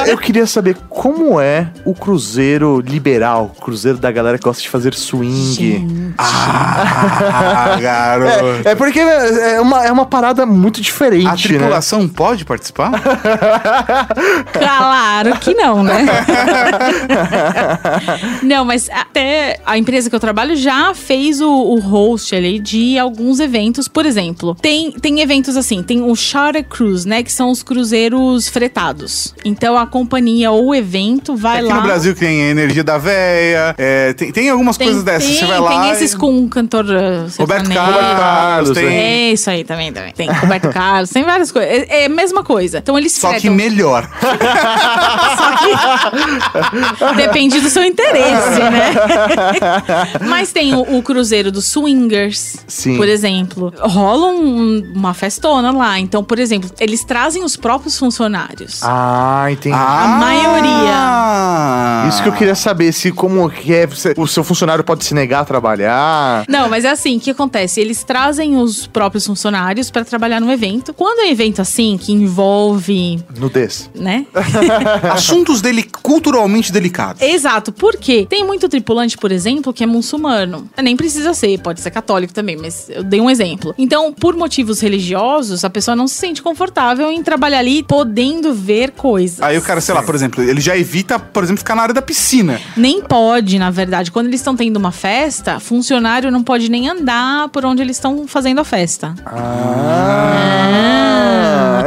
Speaker 4: Eu queria saber como é o cruzeiro liberal, o cruzeiro da galera que gosta de fazer swing.
Speaker 3: Ah, garoto.
Speaker 4: É, é porque é uma, é uma parada muito diferente,
Speaker 3: A
Speaker 4: né?
Speaker 3: tripulação pode participar?
Speaker 5: Claro que não, né? não, mas até a empresa que eu trabalho já fez o, o host ali de alguns eventos. Por exemplo, tem, tem eventos assim, tem o Charter Cruise, né? Que são os cruzeiros fretados. Então a companhia ou o evento vai
Speaker 3: Aqui
Speaker 5: lá.
Speaker 3: no Brasil tem a energia da véia, é, tem, tem algumas
Speaker 5: tem,
Speaker 3: coisas dessas.
Speaker 5: tem,
Speaker 3: você vai lá.
Speaker 5: tem esses
Speaker 3: e-
Speaker 5: com um cantor uh,
Speaker 3: Roberto. Carlos,
Speaker 4: Carlos,
Speaker 3: tem.
Speaker 5: É isso aí também, também. Tem Roberto Carlos, tem várias coisas. É, é a mesma coisa. Então eles
Speaker 3: Só que melhor.
Speaker 5: Depende do seu interesse, né? Mas tem o, o cruzeiro dos swingers,
Speaker 4: Sim.
Speaker 5: por exemplo. Rola um- uma festona lá. Então, por exemplo, eles trazem os próprios funcionários.
Speaker 4: Ah, entendi.
Speaker 3: A
Speaker 5: maioria.
Speaker 4: Isso que eu queria saber, se como que é, se o seu funcionário pode se negar a trabalhar.
Speaker 5: Não, mas é assim, o que acontece? Eles trazem os próprios funcionários pra trabalhar no evento. Quando é um evento assim, que envolve,
Speaker 4: Nudez.
Speaker 5: né?
Speaker 3: Assuntos dele, culturalmente delicados.
Speaker 5: Exato, porque tem muito tripulante, por exemplo, que é muçulmano. Nem precisa ser, pode ser católico também, mas eu dei um exemplo. Então, por motivos religiosos, a pessoa não se sente confortável em trabalhar ali podendo ver coisas.
Speaker 3: Aí o cara, sei lá, por exemplo, ele já evita, por exemplo, ficar na área da piscina.
Speaker 5: Nem pode, na verdade. Quando eles estão tendo uma festa, funcionário não pode nem andar por onde eles estão fazendo a festa.
Speaker 4: Ah,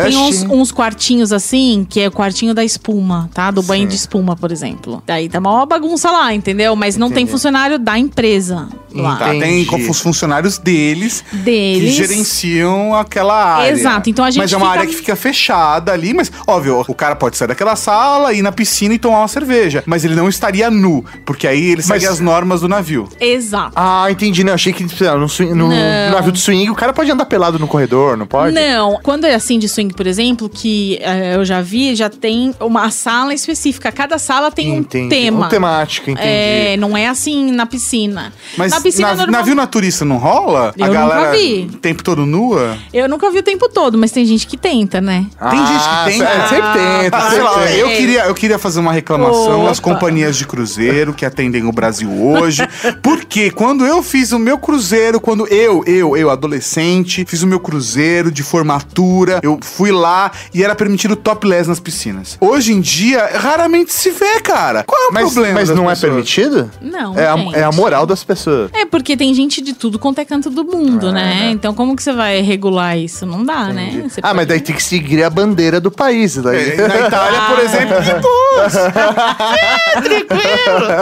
Speaker 5: tem uns, uns quartinhos assim, que é o quartinho da espuma, tá? Do banho de espuma, por exemplo. Daí tá uma bagunça lá, entendeu? Mas não tem funcionário da empresa lá.
Speaker 3: Tá, tem
Speaker 4: Entendi.
Speaker 3: os funcionários deles,
Speaker 5: Deles.
Speaker 3: que gerenciam aquela área.
Speaker 5: Exato, então a gente
Speaker 3: Mas é uma
Speaker 5: fica-
Speaker 3: área que fica fechada ali, mas, óbvio, o cara pode sair daquela sala, ir na piscina e tomar uma cerveja. Mas ele não estaria nu, porque aí ele segue
Speaker 4: Mas-
Speaker 3: as normas do navio.
Speaker 5: Exato.
Speaker 4: Ah, entendi, né? Eu achei que no, swing- no
Speaker 5: Não.
Speaker 4: navio de swing o cara pode andar pelado no corredor, não pode?
Speaker 5: Não, quando é assim de swing por exemplo, que eh, eu já vi, já tem uma sala específica. Cada sala tem
Speaker 4: Entendi.
Speaker 5: um tema.
Speaker 4: Um temática, entendi.
Speaker 5: É, não é assim na piscina.
Speaker 3: Mas
Speaker 5: na piscina
Speaker 3: na-
Speaker 5: normal-
Speaker 3: navio naturista não rola?
Speaker 5: Eu nunca vi.
Speaker 3: o tempo todo nua?
Speaker 5: Eu nunca vi o tempo todo, mas tem gente que tenta, né?
Speaker 3: Tem gente que tem.
Speaker 4: É, sempre tenta,
Speaker 3: Ah,
Speaker 4: sempre
Speaker 3: sei lá, eu queria, eu queria fazer uma reclamação às
Speaker 5: Opa.
Speaker 3: companhias de cruzeiro que atendem o Brasil hoje. Porque quando eu fiz o meu cruzeiro, quando eu, eu, eu, adolescente, fiz o meu cruzeiro de formatura, eu fui lá e era permitido topless nas piscinas. Hoje em dia, raramente se vê, cara. Qual é o
Speaker 4: Mas,
Speaker 3: problema?
Speaker 4: mas não é
Speaker 3: pessoas?
Speaker 4: permitido?
Speaker 5: Não,
Speaker 4: É a, é a moral das pessoas.
Speaker 5: É porque tem gente de tudo quanto é canto do mundo, né? Então como que você vai regular isso? Não dá, né? Você
Speaker 4: Ah, mas
Speaker 5: pode-
Speaker 4: daí tem que seguir a bandeira do país. Daí.
Speaker 3: É, Na Itália, por
Speaker 5: Ah.
Speaker 3: exemplo, de boas.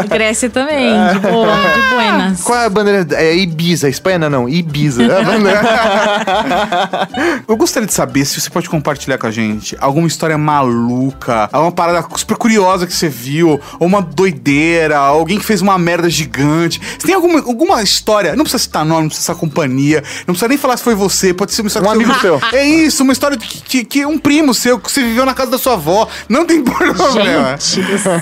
Speaker 5: Grécia também, de boa, de buenas.
Speaker 4: Qual é a bandeira? É Ibiza, Espanha não, não, Ibiza. É a bandeira.
Speaker 3: Eu gostaria de saber se você pode compartilhar com a gente alguma história maluca, alguma parada super curiosa que você viu, ou uma doideira, alguém que fez uma merda gigante. Você tem alguma, alguma história? Não precisa citar nome, não precisa citar companhia, não precisa nem falar se foi você, pode ser uma história
Speaker 4: Um
Speaker 3: que você
Speaker 4: amigo seu.
Speaker 3: É isso, uma história de que, que, que um primo seu, que você viveu na casa da sua avó. Não tem problema.
Speaker 5: Gente do céu.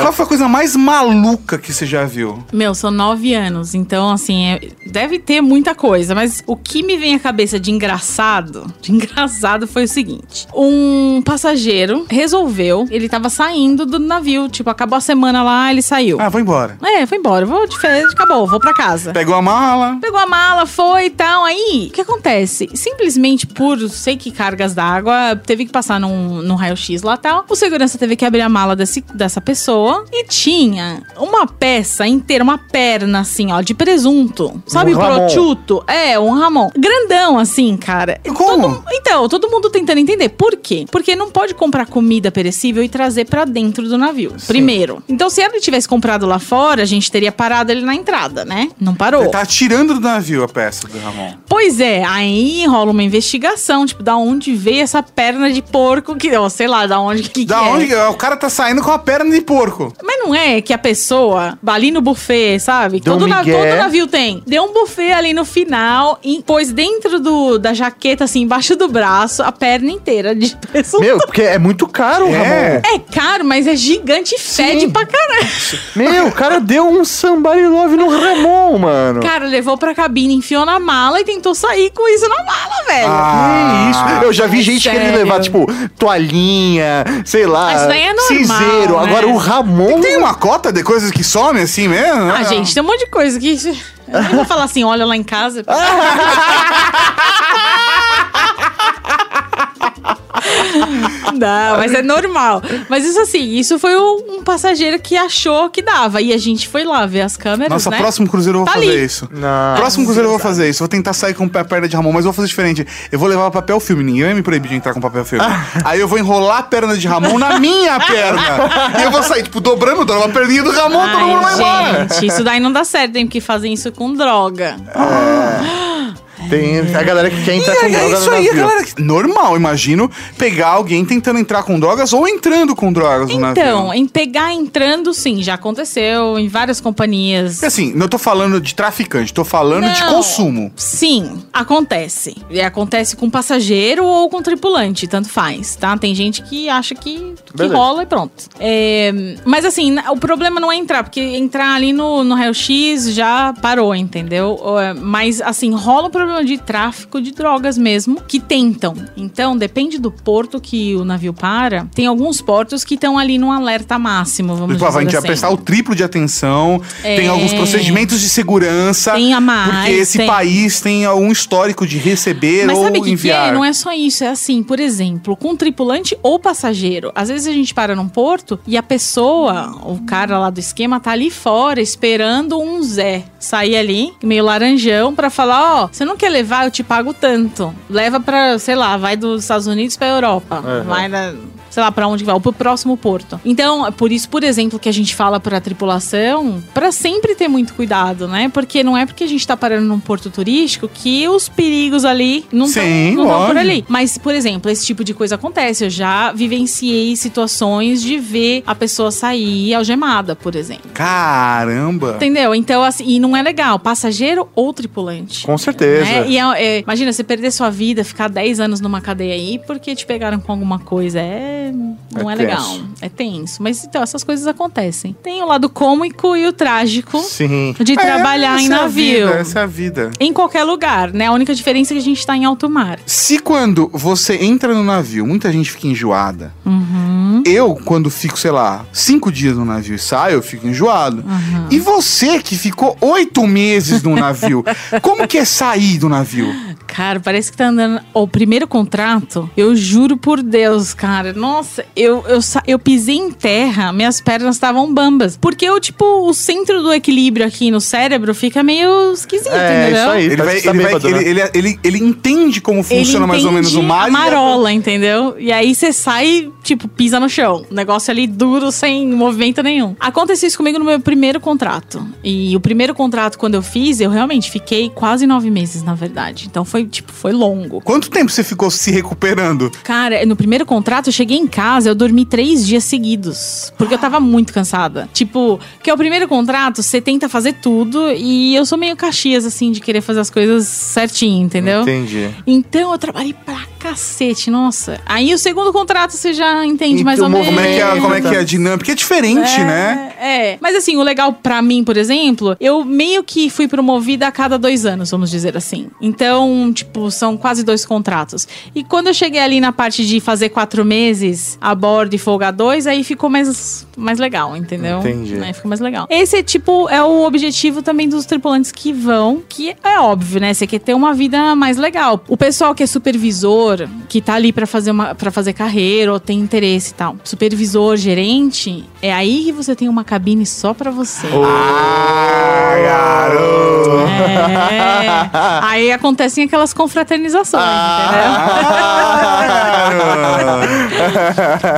Speaker 3: Qual foi a coisa mais maluca que você já viu?
Speaker 5: Meu, são nove anos, então assim, é- deve ter muita coisa, mas o que me vem à cabeça de engraçado, de engraçado foi o seguinte: um passageiro resolveu, ele tava saindo do navio, tipo, acabou a semana lá, ele saiu.
Speaker 3: Ah, vou embora.
Speaker 5: É, foi embora, vou de férias, acabou, vou pra casa.
Speaker 3: Pegou a mala.
Speaker 5: Pegou a mala, foi e tal. Aí, o que acontece? Simplesmente por sei que cargas d'água, teve que passar num, num raio-x lá e tal. O segurança teve que abrir a mala desse, dessa pessoa e tinha uma peça inteira, uma perna assim, ó, de presunto. Sabe,
Speaker 4: Um
Speaker 5: prosciutto? É, um Ramon. Grandão assim, cara.
Speaker 3: Como?
Speaker 5: Todo- então, todo mundo tentando entender. Por quê? Porque não pode comprar comida perecível e trazer pra dentro do navio. Primeiro. Então, se ele tivesse comprado lá fora, a gente teria parado ele na entrada, né? Não parou.
Speaker 3: Ele tá tirando do navio a peça do Ramon.
Speaker 5: Pois é, aí rola uma investigação, tipo, da onde veio essa perna de porco que, ó, sei lá, da onde que,
Speaker 3: Da
Speaker 5: que
Speaker 3: onde?
Speaker 5: é.
Speaker 3: O cara tá saindo com a perna de porco.
Speaker 5: Mas não é que a pessoa, ali no buffet, sabe? Todo, na- todo navio tem. Deu um buffet ali no final e pôs dentro do, da jaqueta, assim, embaixo do braço, a perna inteira de presunto.
Speaker 4: Meu, porque é muito caro,
Speaker 3: É.
Speaker 4: Ramon.
Speaker 5: É caro, mas é gigante e fede pra caralho.
Speaker 4: Meu, o cara deu um somebody love no Ramon, mano.
Speaker 5: Cara, levou pra cabine, enfiou na mala e tentou sair com isso na mala, velho.
Speaker 3: Ah.
Speaker 4: Que isso? Eu já vi gente querendo levar, tipo, toalhinha, sei lá,
Speaker 5: Mas isso daí é normal,
Speaker 4: cinzeiro.
Speaker 5: né?
Speaker 4: Agora o Ramon...
Speaker 3: Tem uma cota de coisas que somem assim mesmo?
Speaker 5: Ah,
Speaker 3: né?
Speaker 5: gente, tem um monte de coisa que. Eu nem vou falar assim, olha lá em casa. Não, mas é normal. Mas isso assim, isso foi um, um passageiro que achou que dava. E a gente foi lá ver as câmeras,
Speaker 3: Nossa,
Speaker 5: né?
Speaker 3: próximo cruzeiro eu vou
Speaker 5: Tá
Speaker 3: fazer
Speaker 5: ali.
Speaker 3: isso.
Speaker 4: Não.
Speaker 3: Próximo cruzeiro eu vou fazer isso. Vou tentar sair com a perna de Ramon, mas eu vou fazer diferente. Eu vou levar papel filme. Ninguém vai me proibir de entrar com papel filme. Aí eu vou enrolar a perna de Ramon na minha perna. E eu vou sair, tipo, dobrando, dando uma perninha do Ramon, todo mundo vai embora.
Speaker 5: Ai, gente, isso daí não dá certo, tem que fazer isso com droga.
Speaker 4: Tem a galera que quer
Speaker 3: E
Speaker 4: entrar com
Speaker 3: é, é
Speaker 4: droga
Speaker 3: isso
Speaker 4: no
Speaker 3: aí,
Speaker 4: navio.
Speaker 3: galera. Normal, imagino, pegar alguém tentando entrar com drogas ou entrando com drogas no navio.
Speaker 5: Então, em pegar entrando, sim, já aconteceu em várias companhias.
Speaker 3: Porque assim, não tô falando de traficante, tô falando de
Speaker 5: Não.
Speaker 3: consumo.
Speaker 5: Sim, acontece. E acontece com passageiro ou com tripulante, tanto faz, tá? Tem gente que acha que, que rola e pronto. É, mas assim, o problema não é entrar, porque entrar ali no, no raio-x já parou, entendeu? É, Mas assim, rola um problema de tráfico de drogas mesmo, que tentam. Então, depende do porto que o navio para. Tem alguns portos que estão ali no alerta máximo, vamos
Speaker 3: Tipo, a
Speaker 5: dizer
Speaker 3: gente vai
Speaker 5: assim.
Speaker 3: prestar o triplo de atenção,
Speaker 5: É.
Speaker 3: tem alguns procedimentos de segurança.
Speaker 5: Tem a mais,
Speaker 3: Porque esse
Speaker 5: tem.
Speaker 3: país tem um histórico de receber
Speaker 5: Mas
Speaker 3: ou
Speaker 5: sabe que, que
Speaker 3: enviar.
Speaker 5: é? Não é só isso, é assim, por exemplo, com tripulante ou passageiro. Às vezes a gente para num porto e a pessoa, o cara lá do esquema, tá ali fora esperando um Zé sair ali, meio laranjão, pra falar: ó, você não quer levar, eu te pago tanto. Leva pra, sei lá, vai dos Estados Unidos pra Europa. Vai da. Sei lá, pra onde vai, ou pro próximo porto. Então, por isso, por exemplo, que a gente fala pra tripulação, pra sempre ter muito cuidado, né? Porque não é porque a gente tá parando num porto turístico que os perigos ali não estão por ali. Mas, por exemplo, esse tipo de coisa acontece. Eu já vivenciei situações de ver a pessoa sair algemada, por exemplo.
Speaker 3: Caramba.
Speaker 5: Entendeu? Então, assim, e não é legal, passageiro ou tripulante.
Speaker 4: Com certeza.
Speaker 5: Né? E é- é, imagina, você perder sua vida, ficar 10 anos numa cadeia aí porque te pegaram com alguma coisa. É. Não
Speaker 4: É
Speaker 5: é, legal. É tenso. Mas então, essas coisas acontecem. Tem o lado cômico e o trágico
Speaker 4: Sim.
Speaker 5: de trabalhar
Speaker 3: É,
Speaker 5: em
Speaker 3: essa é
Speaker 5: navio.
Speaker 3: vida, essa é a vida.
Speaker 5: Em qualquer lugar, né? A única diferença é que a gente tá em alto mar.
Speaker 3: Se quando você entra no navio, muita gente fica enjoada.
Speaker 5: Uhum.
Speaker 3: Eu, quando fico, sei lá, cinco dias no navio e saio, eu fico enjoado.
Speaker 5: Uhum.
Speaker 3: E você que ficou oito meses no navio, como que é sair do navio?
Speaker 5: Cara, parece que tá andando. O primeiro contrato, eu juro por Deus, cara. Nossa, eu, eu, eu pisei em terra, minhas pernas estavam bambas. Porque eu, tipo, o centro do equilíbrio aqui no cérebro fica meio esquisito,
Speaker 4: É,
Speaker 5: entendeu?
Speaker 4: isso aí.
Speaker 3: Ele, vai, ele, vai-
Speaker 4: bêbado, né?
Speaker 3: ele, ele, ele, ele entende como
Speaker 5: Ele
Speaker 3: funciona mais ou menos o mar.
Speaker 5: A
Speaker 3: e-
Speaker 5: marola, entendeu? E aí você sai, tipo, pisa no chão. O negócio ali duro, sem movimento nenhum. Aconteceu isso comigo no meu primeiro contrato. E o primeiro contrato, quando eu fiz, eu realmente fiquei quase nove meses, na verdade. Então foi, tipo, foi longo.
Speaker 3: Quanto tempo você ficou se recuperando?
Speaker 5: Cara, no primeiro contrato, eu cheguei em casa, eu dormi três dias seguidos. Porque eu tava muito cansada. Tipo, que é o primeiro contrato, você tenta fazer tudo. E eu sou meio caxias, assim, de querer fazer as coisas certinho, entendeu?
Speaker 4: Entendi.
Speaker 5: Então eu trabalhei pra cacete, nossa. Aí o segundo contrato você já entende mais ou
Speaker 4: Então,
Speaker 5: menos.
Speaker 3: Como é que é, como é, que é a dinâmica? É diferente,
Speaker 5: É,
Speaker 3: né?
Speaker 5: É. Mas assim, o legal pra mim, por exemplo, eu meio que fui promovida a cada dois anos, vamos dizer assim. Então, tipo, são quase dois contratos. E quando eu cheguei ali na parte de fazer quatro meses a bordo e folga dois, aí ficou mais, mais legal, entendeu?
Speaker 4: Entendi.
Speaker 5: Aí ficou mais legal. Esse, tipo, é o objetivo também dos tripulantes que vão, que é óbvio, né? Você quer ter uma vida mais legal. O pessoal que é supervisor, que tá ali pra fazer uma para fazer carreira ou tem interesse e tal. Supervisor, gerente, é aí que você tem uma cabine só pra você.
Speaker 3: Ah, garoto!
Speaker 5: É. Aí acontecem aquelas confraternizações, entendeu?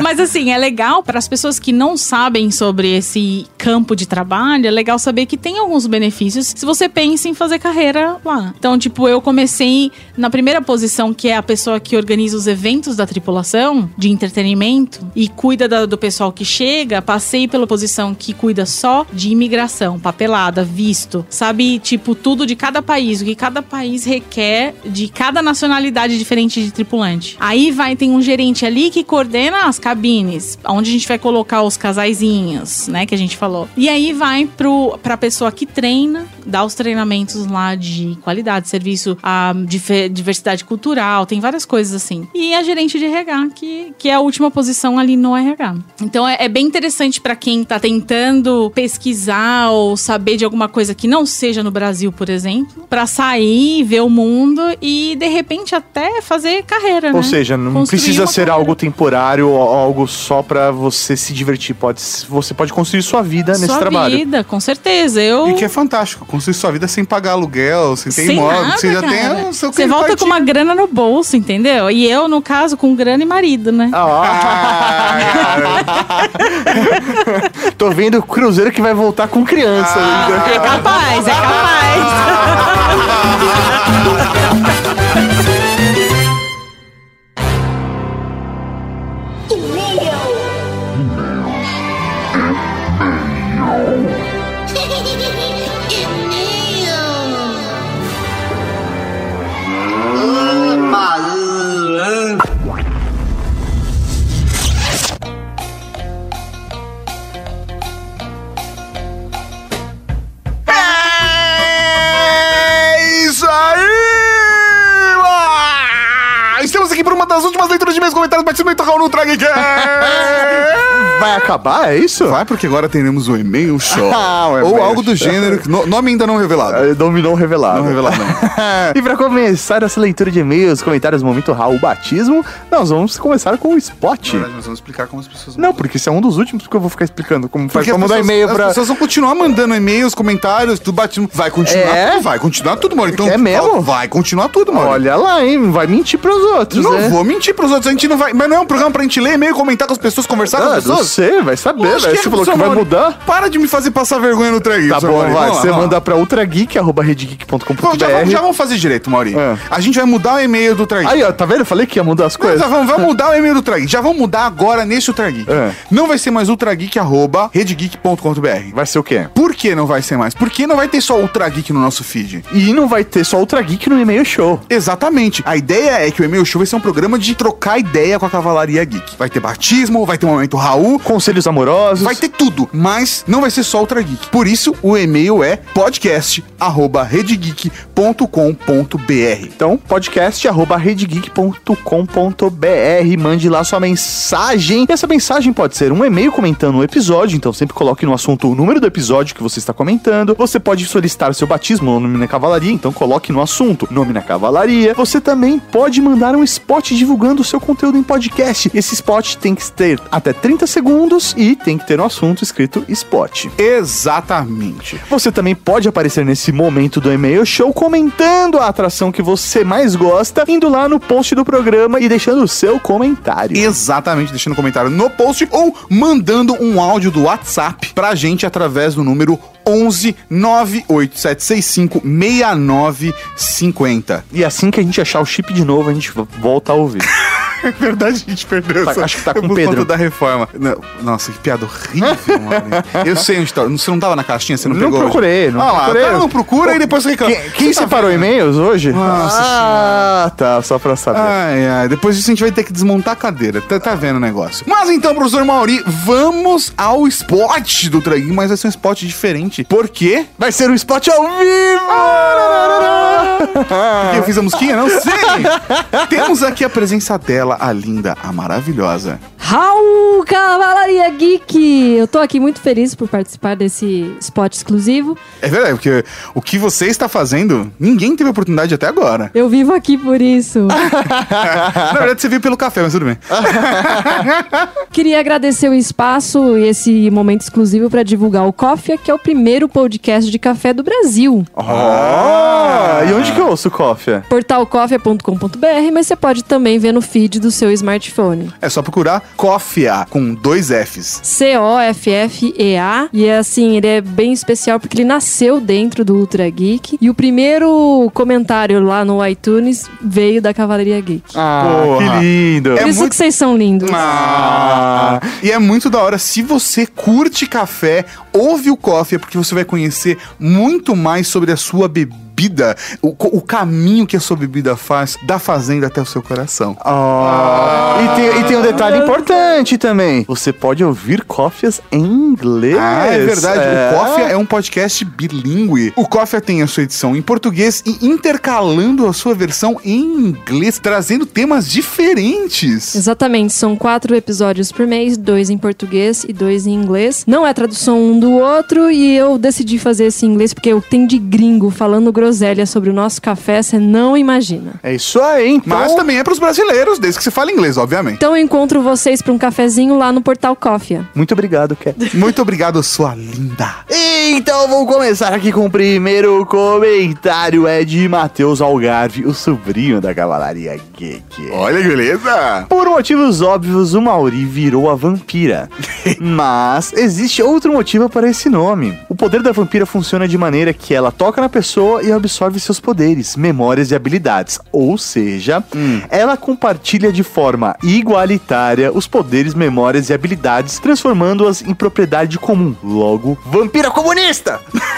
Speaker 5: Mas assim, é legal para as pessoas que não sabem sobre esse campo de trabalho, é legal saber que tem alguns benefícios se você pensa em fazer carreira lá. Então, tipo, eu comecei na primeira posição, que é a pessoa que organiza os eventos da tripulação de entretenimento e cuida da- do pessoal que chega. Passei pela posição que cuida só de imigração, papelada, visto, sabe, tipo, tudo de cada país, o que cada país requer de cada nacionalidade diferente de tripulante. Aí vai, tem um gerente ali que coordena as cabines, onde a gente vai colocar os casaizinhos, né, que a gente falou. E aí vai pro, pra pessoa que treina, dá os treinamentos lá de qualidade, serviço, a dife- diversidade cultural, tem várias coisas assim. E a gerente de RH, que, que é a última posição ali no RH. Então é, é bem interessante pra quem tá tentando pesquisar ou saber de alguma coisa que não seja no Brasil, por exemplo, pra sair, ver o mundo e de repente até fazer carreira,
Speaker 4: Ou
Speaker 5: né?
Speaker 4: seja, não
Speaker 5: Construir
Speaker 4: precisa ser
Speaker 5: carreira.
Speaker 4: algo temporário ou algo só pra você se divertir. Pode, você pode construir sua vida nesse
Speaker 5: Sua
Speaker 4: trabalho.
Speaker 5: vida, com certeza. Eu
Speaker 3: E que é fantástico. Construir sua vida sem pagar aluguel, sem ter
Speaker 5: Sem
Speaker 3: imóvel.
Speaker 5: nada,
Speaker 3: você já
Speaker 5: cara.
Speaker 3: tem o seu
Speaker 5: Você volta com uma grana no bolso, entendeu? E eu, no caso, com grana e marido, né?
Speaker 4: Ah, tô vendo o Cruzeiro que vai voltar com criança.
Speaker 5: É capaz, é capaz.
Speaker 3: das últimas leituras de meus comentários. Participem do no Traga
Speaker 4: Vai acabar, é isso?
Speaker 3: Vai, porque agora teremos o e-mail show.
Speaker 4: Ah, o
Speaker 3: Ou
Speaker 4: e-mail
Speaker 3: algo do
Speaker 4: show.
Speaker 3: gênero. no- nome ainda não revelado.
Speaker 4: É, Dominou revelado.
Speaker 3: Não revelado, não.
Speaker 4: e pra começar essa leitura de e-mails, comentários, momento Raul Batismo, nós vamos começar com o spot.
Speaker 3: Na verdade, nós vamos explicar como as pessoas
Speaker 4: Não, porque esse é um dos últimos que eu vou ficar explicando como faz
Speaker 3: Porque
Speaker 4: pra
Speaker 3: as
Speaker 4: mandar
Speaker 3: pessoas-
Speaker 4: e-mail
Speaker 3: As
Speaker 4: pra.
Speaker 3: pessoas vão continuar mandando e-mails, comentários, tudo batido. Vai continuar
Speaker 4: É?
Speaker 3: tudo, vai continuar tudo, Mauro. Então,
Speaker 4: É mesmo?
Speaker 3: Vai continuar tudo, Mauro.
Speaker 4: Olha lá, hein? Vai mentir pros outros,
Speaker 3: não
Speaker 4: né?
Speaker 3: vou mentir pros outros. A gente não vai. Mas não é um programa pra gente ler e-mail, comentar com as pessoas, conversar com as
Speaker 4: não
Speaker 3: pessoas?
Speaker 4: Sei, vai saber, velho.
Speaker 3: que
Speaker 4: Você
Speaker 3: é,
Speaker 4: falou que vai mudar.
Speaker 3: Para de me fazer passar vergonha no Traguinho.
Speaker 4: Tá
Speaker 3: seu
Speaker 4: bom, vai.
Speaker 3: Vamos lá,
Speaker 4: Você
Speaker 3: vamos lá.
Speaker 4: manda pra ultrageek.
Speaker 3: Bom, já, vamos, já vamos fazer direito, Mauri.
Speaker 4: É.
Speaker 3: A gente vai mudar o e-mail do Traguinho.
Speaker 4: Aí, ó, tá vendo? Eu falei que ia mudar as
Speaker 3: Não,
Speaker 4: coisas.
Speaker 3: já vamos, vamos mudar o e-mail do Ultrageek. Já vamos mudar agora nesse Ultrageek.
Speaker 4: É.
Speaker 3: Não vai ser mais ultrageek.redgeek.com.br.
Speaker 4: Vai ser o quê?
Speaker 3: Por que não vai ser mais? Porque não vai ter só Ultra Geek no nosso feed.
Speaker 4: E não vai ter só Ultra Geek no e-mail show.
Speaker 3: Exatamente. A ideia é que o e-mail show vai ser um programa de trocar ideia com a Cavalaria Geek. Vai ter batismo, vai ter um momento Raul,
Speaker 4: Conselhos amorosos.
Speaker 3: vai ter tudo, mas não vai ser só Ultra Geek. Por isso, o e-mail é podcast@redgeek.com.br.
Speaker 4: Então, podcast arroba redgeek.com.br. Mande lá sua mensagem. E essa mensagem pode ser um e-mail comentando o episódio. Então, sempre coloque no assunto o número do episódio que você está comentando. Você pode solicitar seu batismo ou nome na cavalaria. Então, coloque no assunto nome na cavalaria. Você também pode mandar um spot divulgando o seu conteúdo em podcast. Esse spot tem que ter até 30 segundos e tem que ter no assunto escrito spot.
Speaker 3: Exatamente.
Speaker 4: Você também pode aparecer nesse momento do e-mail show comentando a atração que você mais gosta, indo lá no post do programa e deixando o seu comentário.
Speaker 3: Exatamente, deixando um comentário no post ou mandando um áudio do WhatsApp pra gente através do número 11 98765 6950.
Speaker 4: E assim que a gente achar o chip de novo, a gente volta a ouvir.
Speaker 3: É verdade, a gente perdeu
Speaker 4: Tá-
Speaker 3: essa-
Speaker 4: acho que tá com
Speaker 3: por
Speaker 4: Pedro.
Speaker 3: da reforma. Não, nossa, que piada horrível, mano. Eu sei onde tá. Você não tava na caixinha, você não,
Speaker 4: Não
Speaker 3: pegou?
Speaker 4: procurei, não
Speaker 3: ah lá,
Speaker 4: procurei.
Speaker 3: o cara não procura e depois reclama.
Speaker 4: Quem, quem
Speaker 3: tá
Speaker 4: separou e-mails hoje?
Speaker 3: Nossa
Speaker 4: ah, tá, só pra saber.
Speaker 3: Ai, ai, depois disso a gente vai ter que desmontar a cadeira. Tá, tá vendo o negócio? Mas então, professor Mauri, vamos ao spot do Traguinho, mas vai ser um spot diferente. Por quê?
Speaker 4: Vai ser um spot ao vivo!
Speaker 3: Porque eu fiz a musiquinha? Não sei! Temos aqui a presença dela, a linda, a maravilhosa.
Speaker 8: Raul Cavalaria Geek! Eu tô aqui muito feliz por participar desse spot exclusivo.
Speaker 3: É verdade, porque o que você está fazendo, ninguém teve oportunidade até agora.
Speaker 8: Eu vivo aqui por isso.
Speaker 3: Na verdade, você veio pelo café, mas tudo bem.
Speaker 8: Queria agradecer o espaço e esse momento exclusivo para divulgar o Coffee, que é o primeiro podcast de café do Brasil.
Speaker 4: Ah, e onde que eu ouço o coffee?
Speaker 8: portalcoffee.com.br, mas você pode também ver no feed do seu smartphone.
Speaker 3: É só procurar Coffea com dois Fs.
Speaker 8: C-O-F-F-E-A. E é assim, ele é bem especial porque ele nasceu dentro do Ultra Geek. E o primeiro comentário lá no iTunes veio da Cavalaria Geek.
Speaker 4: Ah,
Speaker 3: Porra.
Speaker 4: que lindo.
Speaker 8: Por
Speaker 3: é
Speaker 8: isso
Speaker 3: muito-
Speaker 8: que vocês são lindos.
Speaker 3: Ah, e é muito da hora. Se você curte café, ouve o Coffee, porque você vai conhecer muito mais sobre a sua bebida, o, co- o caminho que a sua bebida faz da fazenda até o seu coração.
Speaker 4: Ah, e, tem, e tem um detalhe importante também. Você pode ouvir cófias em inglês.
Speaker 3: Ah, é verdade. O Coffee é um podcast bilíngue. O Coffee tem a sua edição em português e intercalando a sua versão em inglês, trazendo temas diferentes.
Speaker 8: Exatamente, são quatro episódios por mês, dois em português e dois em inglês. Não é tradução um do outro e eu decidi fazer esse em inglês porque eu tenho de gringo falando groselha sobre o nosso café, você não imagina.
Speaker 4: É isso aí, então.
Speaker 3: Mas também é pros brasileiros, desde que você fale inglês, obviamente.
Speaker 8: Então eu encontro vocês para um cafezinho lá no Portal Coffee.
Speaker 4: Muito obrigado, Cat.
Speaker 3: Muito obrigado, sua linda.
Speaker 4: Então vamos começar aqui com o primeiro comentário. É de Matheus Algarve, o sobrinho da Cavalaria Geek.
Speaker 3: Olha que beleza.
Speaker 4: Por motivos óbvios, o Mauri virou a vampira. Mas existe outro motivo para esse nome. O poder da vampira funciona de maneira que ela toca na pessoa e absorve seus poderes, memórias e habilidades. Ou seja, ela compartilha de forma igualitária os poderes, memórias e habilidades, transformando-as em propriedade comum. Logo, vampira comunista!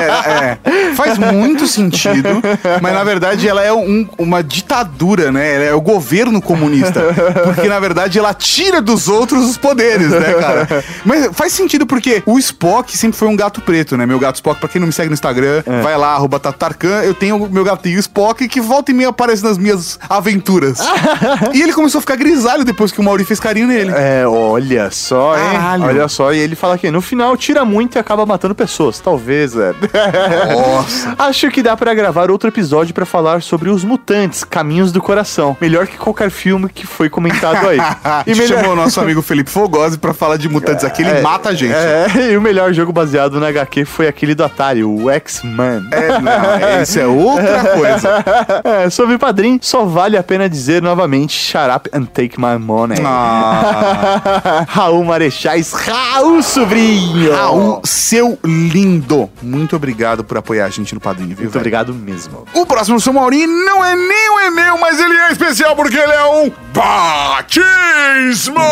Speaker 3: É, é. Faz muito sentido, mas na verdade ela é um- uma ditadura, né? Ela é o governo comunista. Porque na verdade ela tira dos outros os poderes, né, cara? Mas faz sentido porque o Spock sempre foi um gato preto, né? Meu gato Spock, pra quem não me segue no Instagram, vai lá, arroba Tatarkan, eu tenho o meu gatinho Spock que volta e meia aparece nas minhas aventuras. e ele começou a ficar grisalho depois que o Mauri fez carinho nele.
Speaker 4: É, olha só, hein?
Speaker 3: Caralho.
Speaker 4: Olha só, e ele fala que no final tira muito e acaba matando pessoas. Talvez, é.
Speaker 3: Nossa.
Speaker 4: Acho que dá pra gravar outro episódio pra falar sobre os mutantes, Caminhos do Coração. Melhor que qualquer filme que foi comentado aí.
Speaker 3: A gente chamou o nosso amigo Felipe Fogosi pra falar de mutantes aqui, ele mata a gente.
Speaker 4: É, e o melhor jogo baseado na HQ foi aquele do Atari, o X-Men.
Speaker 3: É Não, isso é outra coisa.
Speaker 4: É, sobre Padrim, só vale a pena dizer novamente Shut up and take my money.
Speaker 3: Ah,
Speaker 4: Raul Marechais, Raul Sobrinho.
Speaker 3: Raul, seu lindo. Muito obrigado por apoiar a gente no padrinho, viu?
Speaker 4: Muito
Speaker 3: velho?
Speaker 4: obrigado mesmo.
Speaker 3: O próximo São Maurinho não é nem um e-mail, mas ele é especial porque ele é um batismo!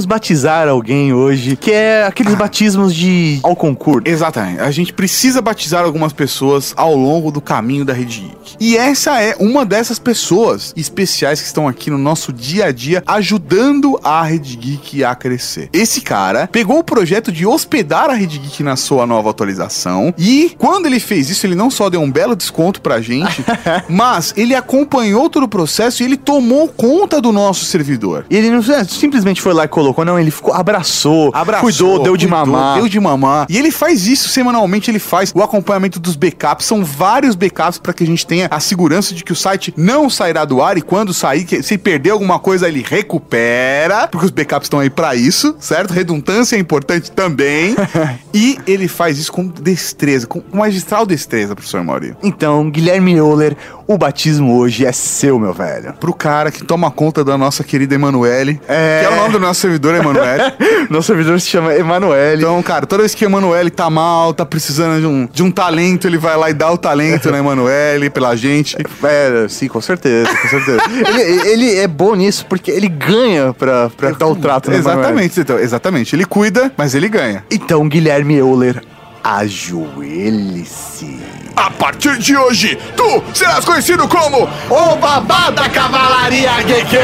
Speaker 4: Queremos batizar alguém hoje, que é aqueles batismos de ao concurso.
Speaker 3: Exatamente. A gente precisa batizar algumas pessoas ao longo do caminho da Rede Geek. E essa é uma dessas pessoas especiais que estão aqui no nosso dia a dia ajudando a Rede Geek a crescer. Esse cara pegou o projeto de hospedar a Rede Geek na sua nova atualização e quando ele fez isso, ele não só deu um belo desconto pra gente, mas ele acompanhou todo o processo e ele tomou conta do nosso servidor.
Speaker 4: E ele não simplesmente foi lá e colocou, não, ele ficou, abraçou,
Speaker 3: Abraçou,
Speaker 4: cuidou, deu de
Speaker 3: cuidou,
Speaker 4: mamar.
Speaker 3: Deu de mamar. E ele faz isso semanalmente, ele faz o acompanhamento dos backups. São vários backups para que a gente tenha a segurança de que o site não sairá do ar e quando sair, se perder alguma coisa, ele recupera, porque os backups estão aí para isso, certo? Redundância é importante também. e ele faz isso com destreza, com magistral destreza, professor Maurício.
Speaker 4: Então, Guilherme Euler, o batismo hoje é seu, meu velho.
Speaker 3: Pro cara que toma conta da nossa querida Emanuele,
Speaker 4: É.
Speaker 3: que é o nome do nosso servidor, Emanuele.
Speaker 4: Nosso servidor se chama Emanuele.
Speaker 3: Então, cara, toda vez que Emanuele tá mal, tá precisando de um, de um talento, ele vai lá e dá o talento na Emanuele pela gente.
Speaker 4: É, sim, com certeza, com certeza. ele, ele é bom nisso porque ele ganha pra, pra dar o trato, né, Emanuele?
Speaker 3: Exatamente, então, exatamente. Ele cuida, mas ele ganha.
Speaker 4: Então, Guilherme Euler, ajoelhe-se.
Speaker 2: A partir de hoje, tu serás conhecido como
Speaker 4: O babá da cavalaria Geek!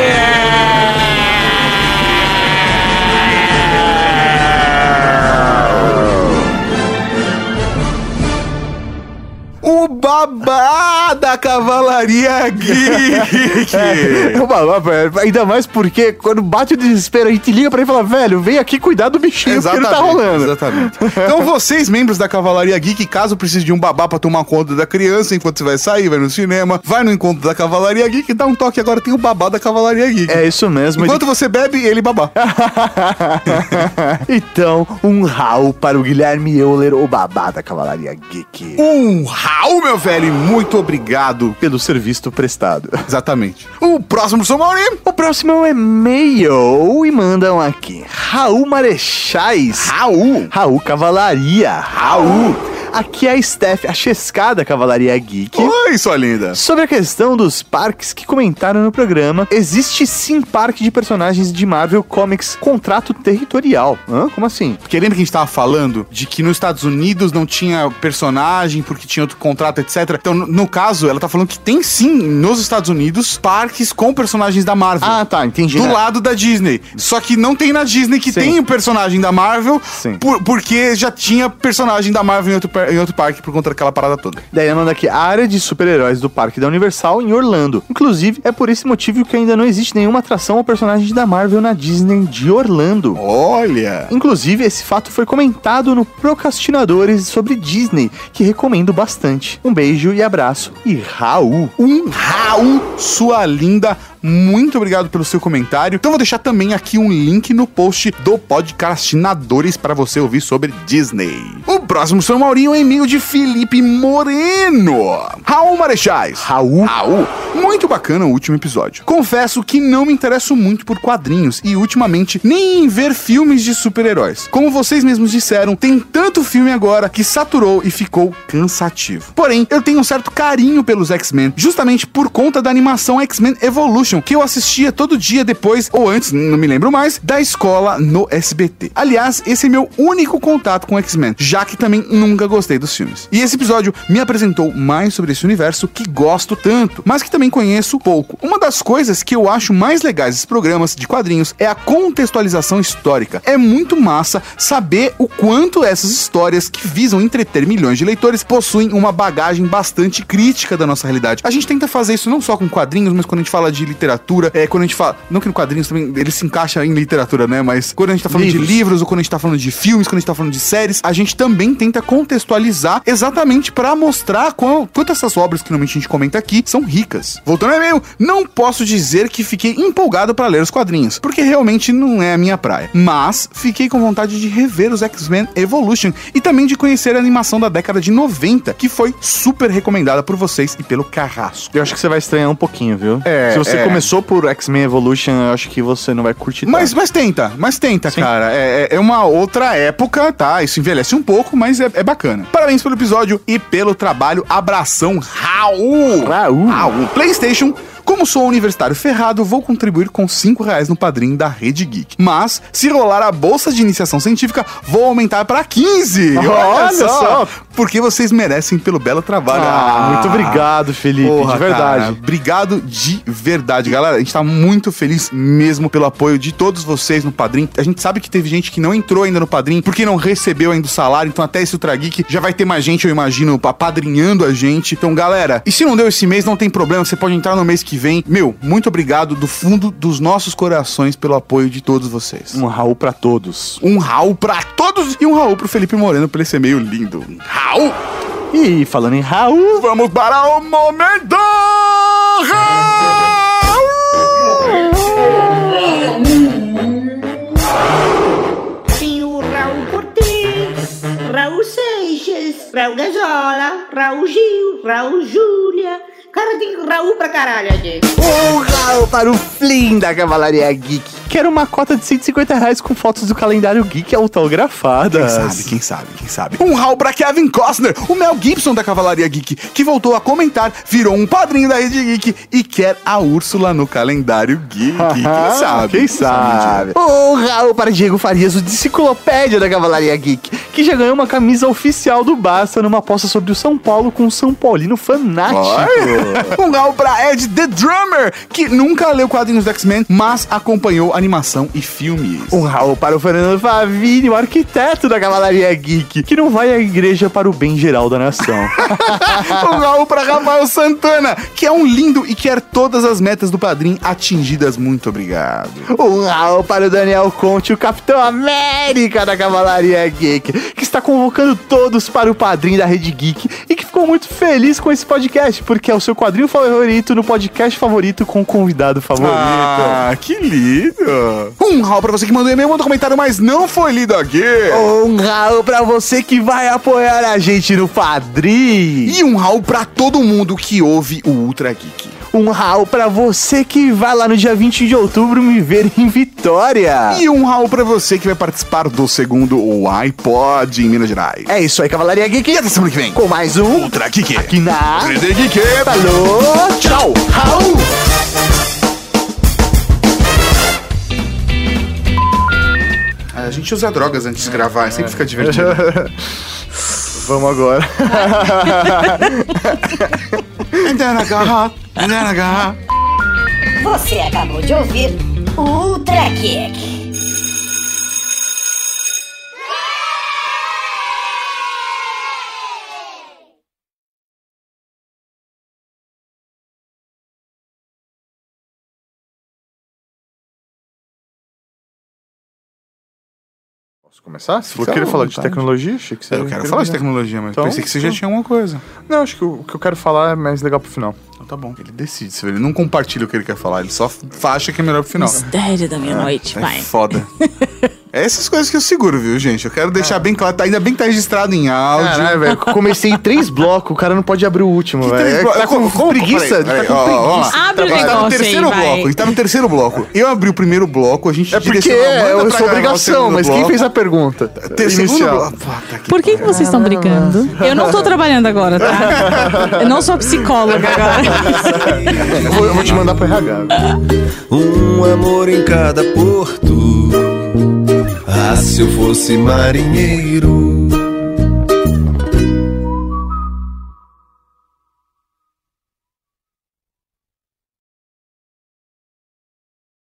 Speaker 3: O babá da Cavalaria Geek!
Speaker 4: É o babá, velho. Ainda mais porque quando bate o desespero, a gente liga pra ele e fala, velho, vem aqui cuidar do bichinho porque ele tá rolando.
Speaker 3: Exatamente. Então, vocês, membros da Cavalaria Geek, caso precise de um babá pra tomar conta da criança enquanto você vai sair, vai no cinema, vai no encontro da Cavalaria Geek, dá um toque agora, tem o babá da Cavalaria Geek.
Speaker 4: É isso mesmo.
Speaker 3: Enquanto você bebe, ele babá.
Speaker 4: então, um Raul para o Guilherme Euler, o babá da Cavalaria Geek.
Speaker 3: Um Raul, meu velho, e muito obrigado.
Speaker 4: Pelo serviço prestado.
Speaker 3: Exatamente. O próximo, São Maurício.
Speaker 4: O próximo é um e-mail e mandam aqui. Raul Marechais.
Speaker 3: Raul.
Speaker 4: Raul Cavalaria. Raul. Aqui é a Steph, a chescada Cavalaria Geek.
Speaker 3: Oi, sua linda.
Speaker 4: Sobre a questão dos parques que comentaram no programa, existe sim parque de personagens de Marvel Comics contrato territorial. Hã? Como assim?
Speaker 3: Porque lembra que a gente tava falando de que nos Estados Unidos não tinha personagem porque tinha outro contrato, etc. Então, no, caso, ela tá falando que tem sim nos Estados Unidos parques com personagens da Marvel.
Speaker 4: Ah, tá, entendi.
Speaker 3: Do
Speaker 4: né?
Speaker 3: lado da Disney. Só que não tem na Disney que
Speaker 4: Sim.
Speaker 3: tem o personagem da Marvel, por- porque já tinha personagem da Marvel em outro, em outro parque por conta daquela parada toda.
Speaker 4: Daí ela manda aqui a área de super-heróis do Parque da Universal em Orlando. Inclusive, é por esse motivo que ainda não existe nenhuma atração ao personagem da Marvel na Disney de Orlando.
Speaker 3: Olha!
Speaker 4: Inclusive, esse fato foi comentado no Procrastinadores sobre Disney, que recomendo bastante. Um beijo e abraço. E Raul.
Speaker 3: Um Raul, sua linda. Muito obrigado pelo seu comentário. Então vou deixar também aqui um link no post do Podcastinadores para você ouvir sobre Disney. O próximo São Maurinho é e-mail de Felipe Moreno. Raul Marechais. Raul. Raul. Muito bacana o último episódio. Confesso que não me interesso muito por quadrinhos e ultimamente nem em ver filmes de super-heróis. Como vocês mesmos disseram, tem tanto filme agora que saturou e ficou cansativo. Porém, eu tenho um certo carinho pelos X-Men, justamente por conta da animação X-Men Evolution, que eu assistia todo dia depois, ou antes, não me lembro mais, da escola no SBT. Aliás, esse é meu único contato com X-Men, já que também nunca gostei dos filmes. E esse episódio me apresentou mais sobre esse universo que gosto tanto, mas que também conheço pouco. Uma das coisas que eu acho mais legais desses programas de quadrinhos é a contextualização histórica. É muito massa saber o quanto essas histórias que visam entreter milhões de leitores possuem uma bagagem bastante crítica da nossa realidade. A gente tenta fazer isso não só com quadrinhos, mas quando a gente fala de literatura literatura, é, quando a gente fala. Não que no quadrinhos também ele se encaixa em literatura, né? Mas quando a gente tá falando
Speaker 4: Livros.
Speaker 3: de livros, ou quando a gente tá falando de filmes, quando a gente tá falando de séries, a gente também tenta contextualizar exatamente pra mostrar qual, quanto essas obras que normalmente a gente comenta aqui são ricas. Voltando ao e-mail, não posso dizer que fiquei empolgado pra ler os quadrinhos, porque realmente não é a minha praia. Mas fiquei com vontade de rever os X-Men Evolution e também de conhecer a animação da década de 90, que foi super recomendada por vocês e pelo Carrasco.
Speaker 4: Eu acho que você vai estranhar um pouquinho, viu?
Speaker 3: É,
Speaker 4: Se você
Speaker 3: é.
Speaker 4: Começou por X-Men Evolution, eu acho que você não vai curtir
Speaker 3: Mas,
Speaker 4: tanto.
Speaker 3: mas tenta, mas tenta, cara. É, é- é uma outra época, tá? Isso envelhece um pouco, mas é, é bacana. Parabéns pelo episódio e pelo trabalho. Abração, Raul!
Speaker 4: Raul.
Speaker 3: Raul. PlayStation. Como sou universitário ferrado, vou contribuir com 5 reais no padrinho da Rede Geek. Mas, se rolar a bolsa de iniciação científica, vou aumentar para 15.
Speaker 4: Olha só.
Speaker 3: Porque vocês merecem pelo belo trabalho.
Speaker 4: Ah, muito obrigado, Felipe,
Speaker 3: Porra,
Speaker 4: de verdade.
Speaker 3: cara, obrigado de verdade, galera. A gente tá muito feliz mesmo pelo apoio de todos vocês no Padrim. A gente sabe que teve gente que não entrou ainda no Padrim porque não recebeu ainda o salário. Então, até esse Ultra Geek já vai ter mais gente, eu imagino, apadrinhando a gente. Então, galera, e se não deu esse mês, não tem problema. Você pode entrar no mês que vem. Meu, muito obrigado do fundo dos nossos corações pelo apoio de todos vocês.
Speaker 4: Um Raul pra todos.
Speaker 3: Um Raul pra todos e um Raul pro Felipe Moreno por esse e-mail lindo. Raul!
Speaker 4: E falando em Raul,
Speaker 3: Vamos para o momento!
Speaker 1: Tem o Raul Cortez, Raul Seixas, Raul Gazola, Raul Gil, Raul Júlia. Cara, tem Raul pra caralho aqui.
Speaker 4: um Raul para o Flim da Cavalaria Geek. Quero uma cota de 150 reais com fotos do calendário Geek autografadas.
Speaker 3: Quem sabe, quem sabe, quem sabe. Um Raul pra Kevin Costner, o Mel Gibson da Cavalaria Geek, que voltou a comentar, virou um padrinho da Rede Geek e quer a Úrsula no calendário Geek. Quem sabe?
Speaker 4: Quem sabe? Um Raul para Diego Farias, o de Enciclopédia da Cavalaria Geek, que já ganhou uma camisa oficial do Basta numa aposta sobre o São Paulo com um São Paulino fanático.
Speaker 3: Um Raul pra Ed The Drummer, que nunca leu quadrinhos do X-Men, mas acompanhou animação e filmes.
Speaker 4: Um Raul para o Fernando Favini, o arquiteto da Cavalaria Geek, que não vai à igreja para o bem geral da nação.
Speaker 3: Um Raul pra Rafael Santana, que é um lindo e quer todas as metas do padrinho atingidas. Muito obrigado.
Speaker 4: Um Raul para o Daniel Conte, o Capitão América da Cavalaria Geek, que está convocando todos para o padrinho da Rede Geek e que ficou muito feliz com esse podcast, porque é o seu quadrinho favorito no podcast favorito com o convidado favorito.
Speaker 3: Ah, que lindo! Um Raul pra você que mandou e-mail, mandou comentário, mas não foi lido aqui.
Speaker 4: Um Raul pra você que vai apoiar a gente no Padrim.
Speaker 3: E um Raul pra todo mundo que ouve o Ultra Geek.
Speaker 4: Um Raul pra você que vai lá no dia 20 de outubro me ver em Vitória.
Speaker 3: E um Raul pra você que vai participar do segundo iPod em Minas Gerais.
Speaker 4: É isso aí, Cavalaria Geek.
Speaker 3: E até semana que vem.
Speaker 4: Com mais um
Speaker 3: Ultra Geek.
Speaker 4: aqui na...
Speaker 3: Rede Geek.
Speaker 4: Falou, tchau, Raul.
Speaker 3: A gente usa drogas antes de gravar, sempre fica divertido.
Speaker 4: Vamos agora.
Speaker 1: Você acabou de ouvir o Ultra Kick.
Speaker 4: Posso começar? Você falou que queria falar de tecnologia? Achei que você
Speaker 3: Eu quero falar de tecnologia, mas
Speaker 4: Então,
Speaker 3: pensei que você já
Speaker 4: então.
Speaker 3: tinha alguma coisa.
Speaker 4: Não, acho que o, o que eu quero falar é mais legal pro final.
Speaker 3: Então tá bom. Ele decide, ele não compartilha o que ele quer falar, ele só acha que é melhor pro final.
Speaker 5: Mistério da meia-noite,
Speaker 3: É
Speaker 5: vai.
Speaker 3: foda. É essas coisas que eu seguro, viu, gente? Eu quero deixar bem claro, tá- ainda bem que tá registrado em áudio.
Speaker 4: Caralho, velho. Comecei em três blocos, o cara não pode abrir o último, velho. Tá com preguiça? Tá com preguiça.
Speaker 5: Abre o
Speaker 3: A gente tá no
Speaker 5: negócio aí,
Speaker 3: terceiro
Speaker 5: vai.
Speaker 3: bloco. A gente tá no terceiro bloco. Eu abri o primeiro bloco, a gente
Speaker 4: É porque
Speaker 3: direcionou a
Speaker 4: é
Speaker 3: Amanda
Speaker 4: a
Speaker 3: pra
Speaker 4: sua
Speaker 3: gravar o
Speaker 4: obrigação,
Speaker 3: segundo
Speaker 4: mas quem
Speaker 3: bloco.
Speaker 4: fez a pergunta?
Speaker 3: Ter segundo
Speaker 4: Inicial.
Speaker 3: bloco. Puta que
Speaker 5: Por que, que vocês estão brigando? Eu não tô trabalhando agora, tá? Eu não sou psicóloga agora.
Speaker 4: Eu vou, eu vou te mandar pro RH.
Speaker 6: Um amor em cada porto. Se eu fosse marinheiro.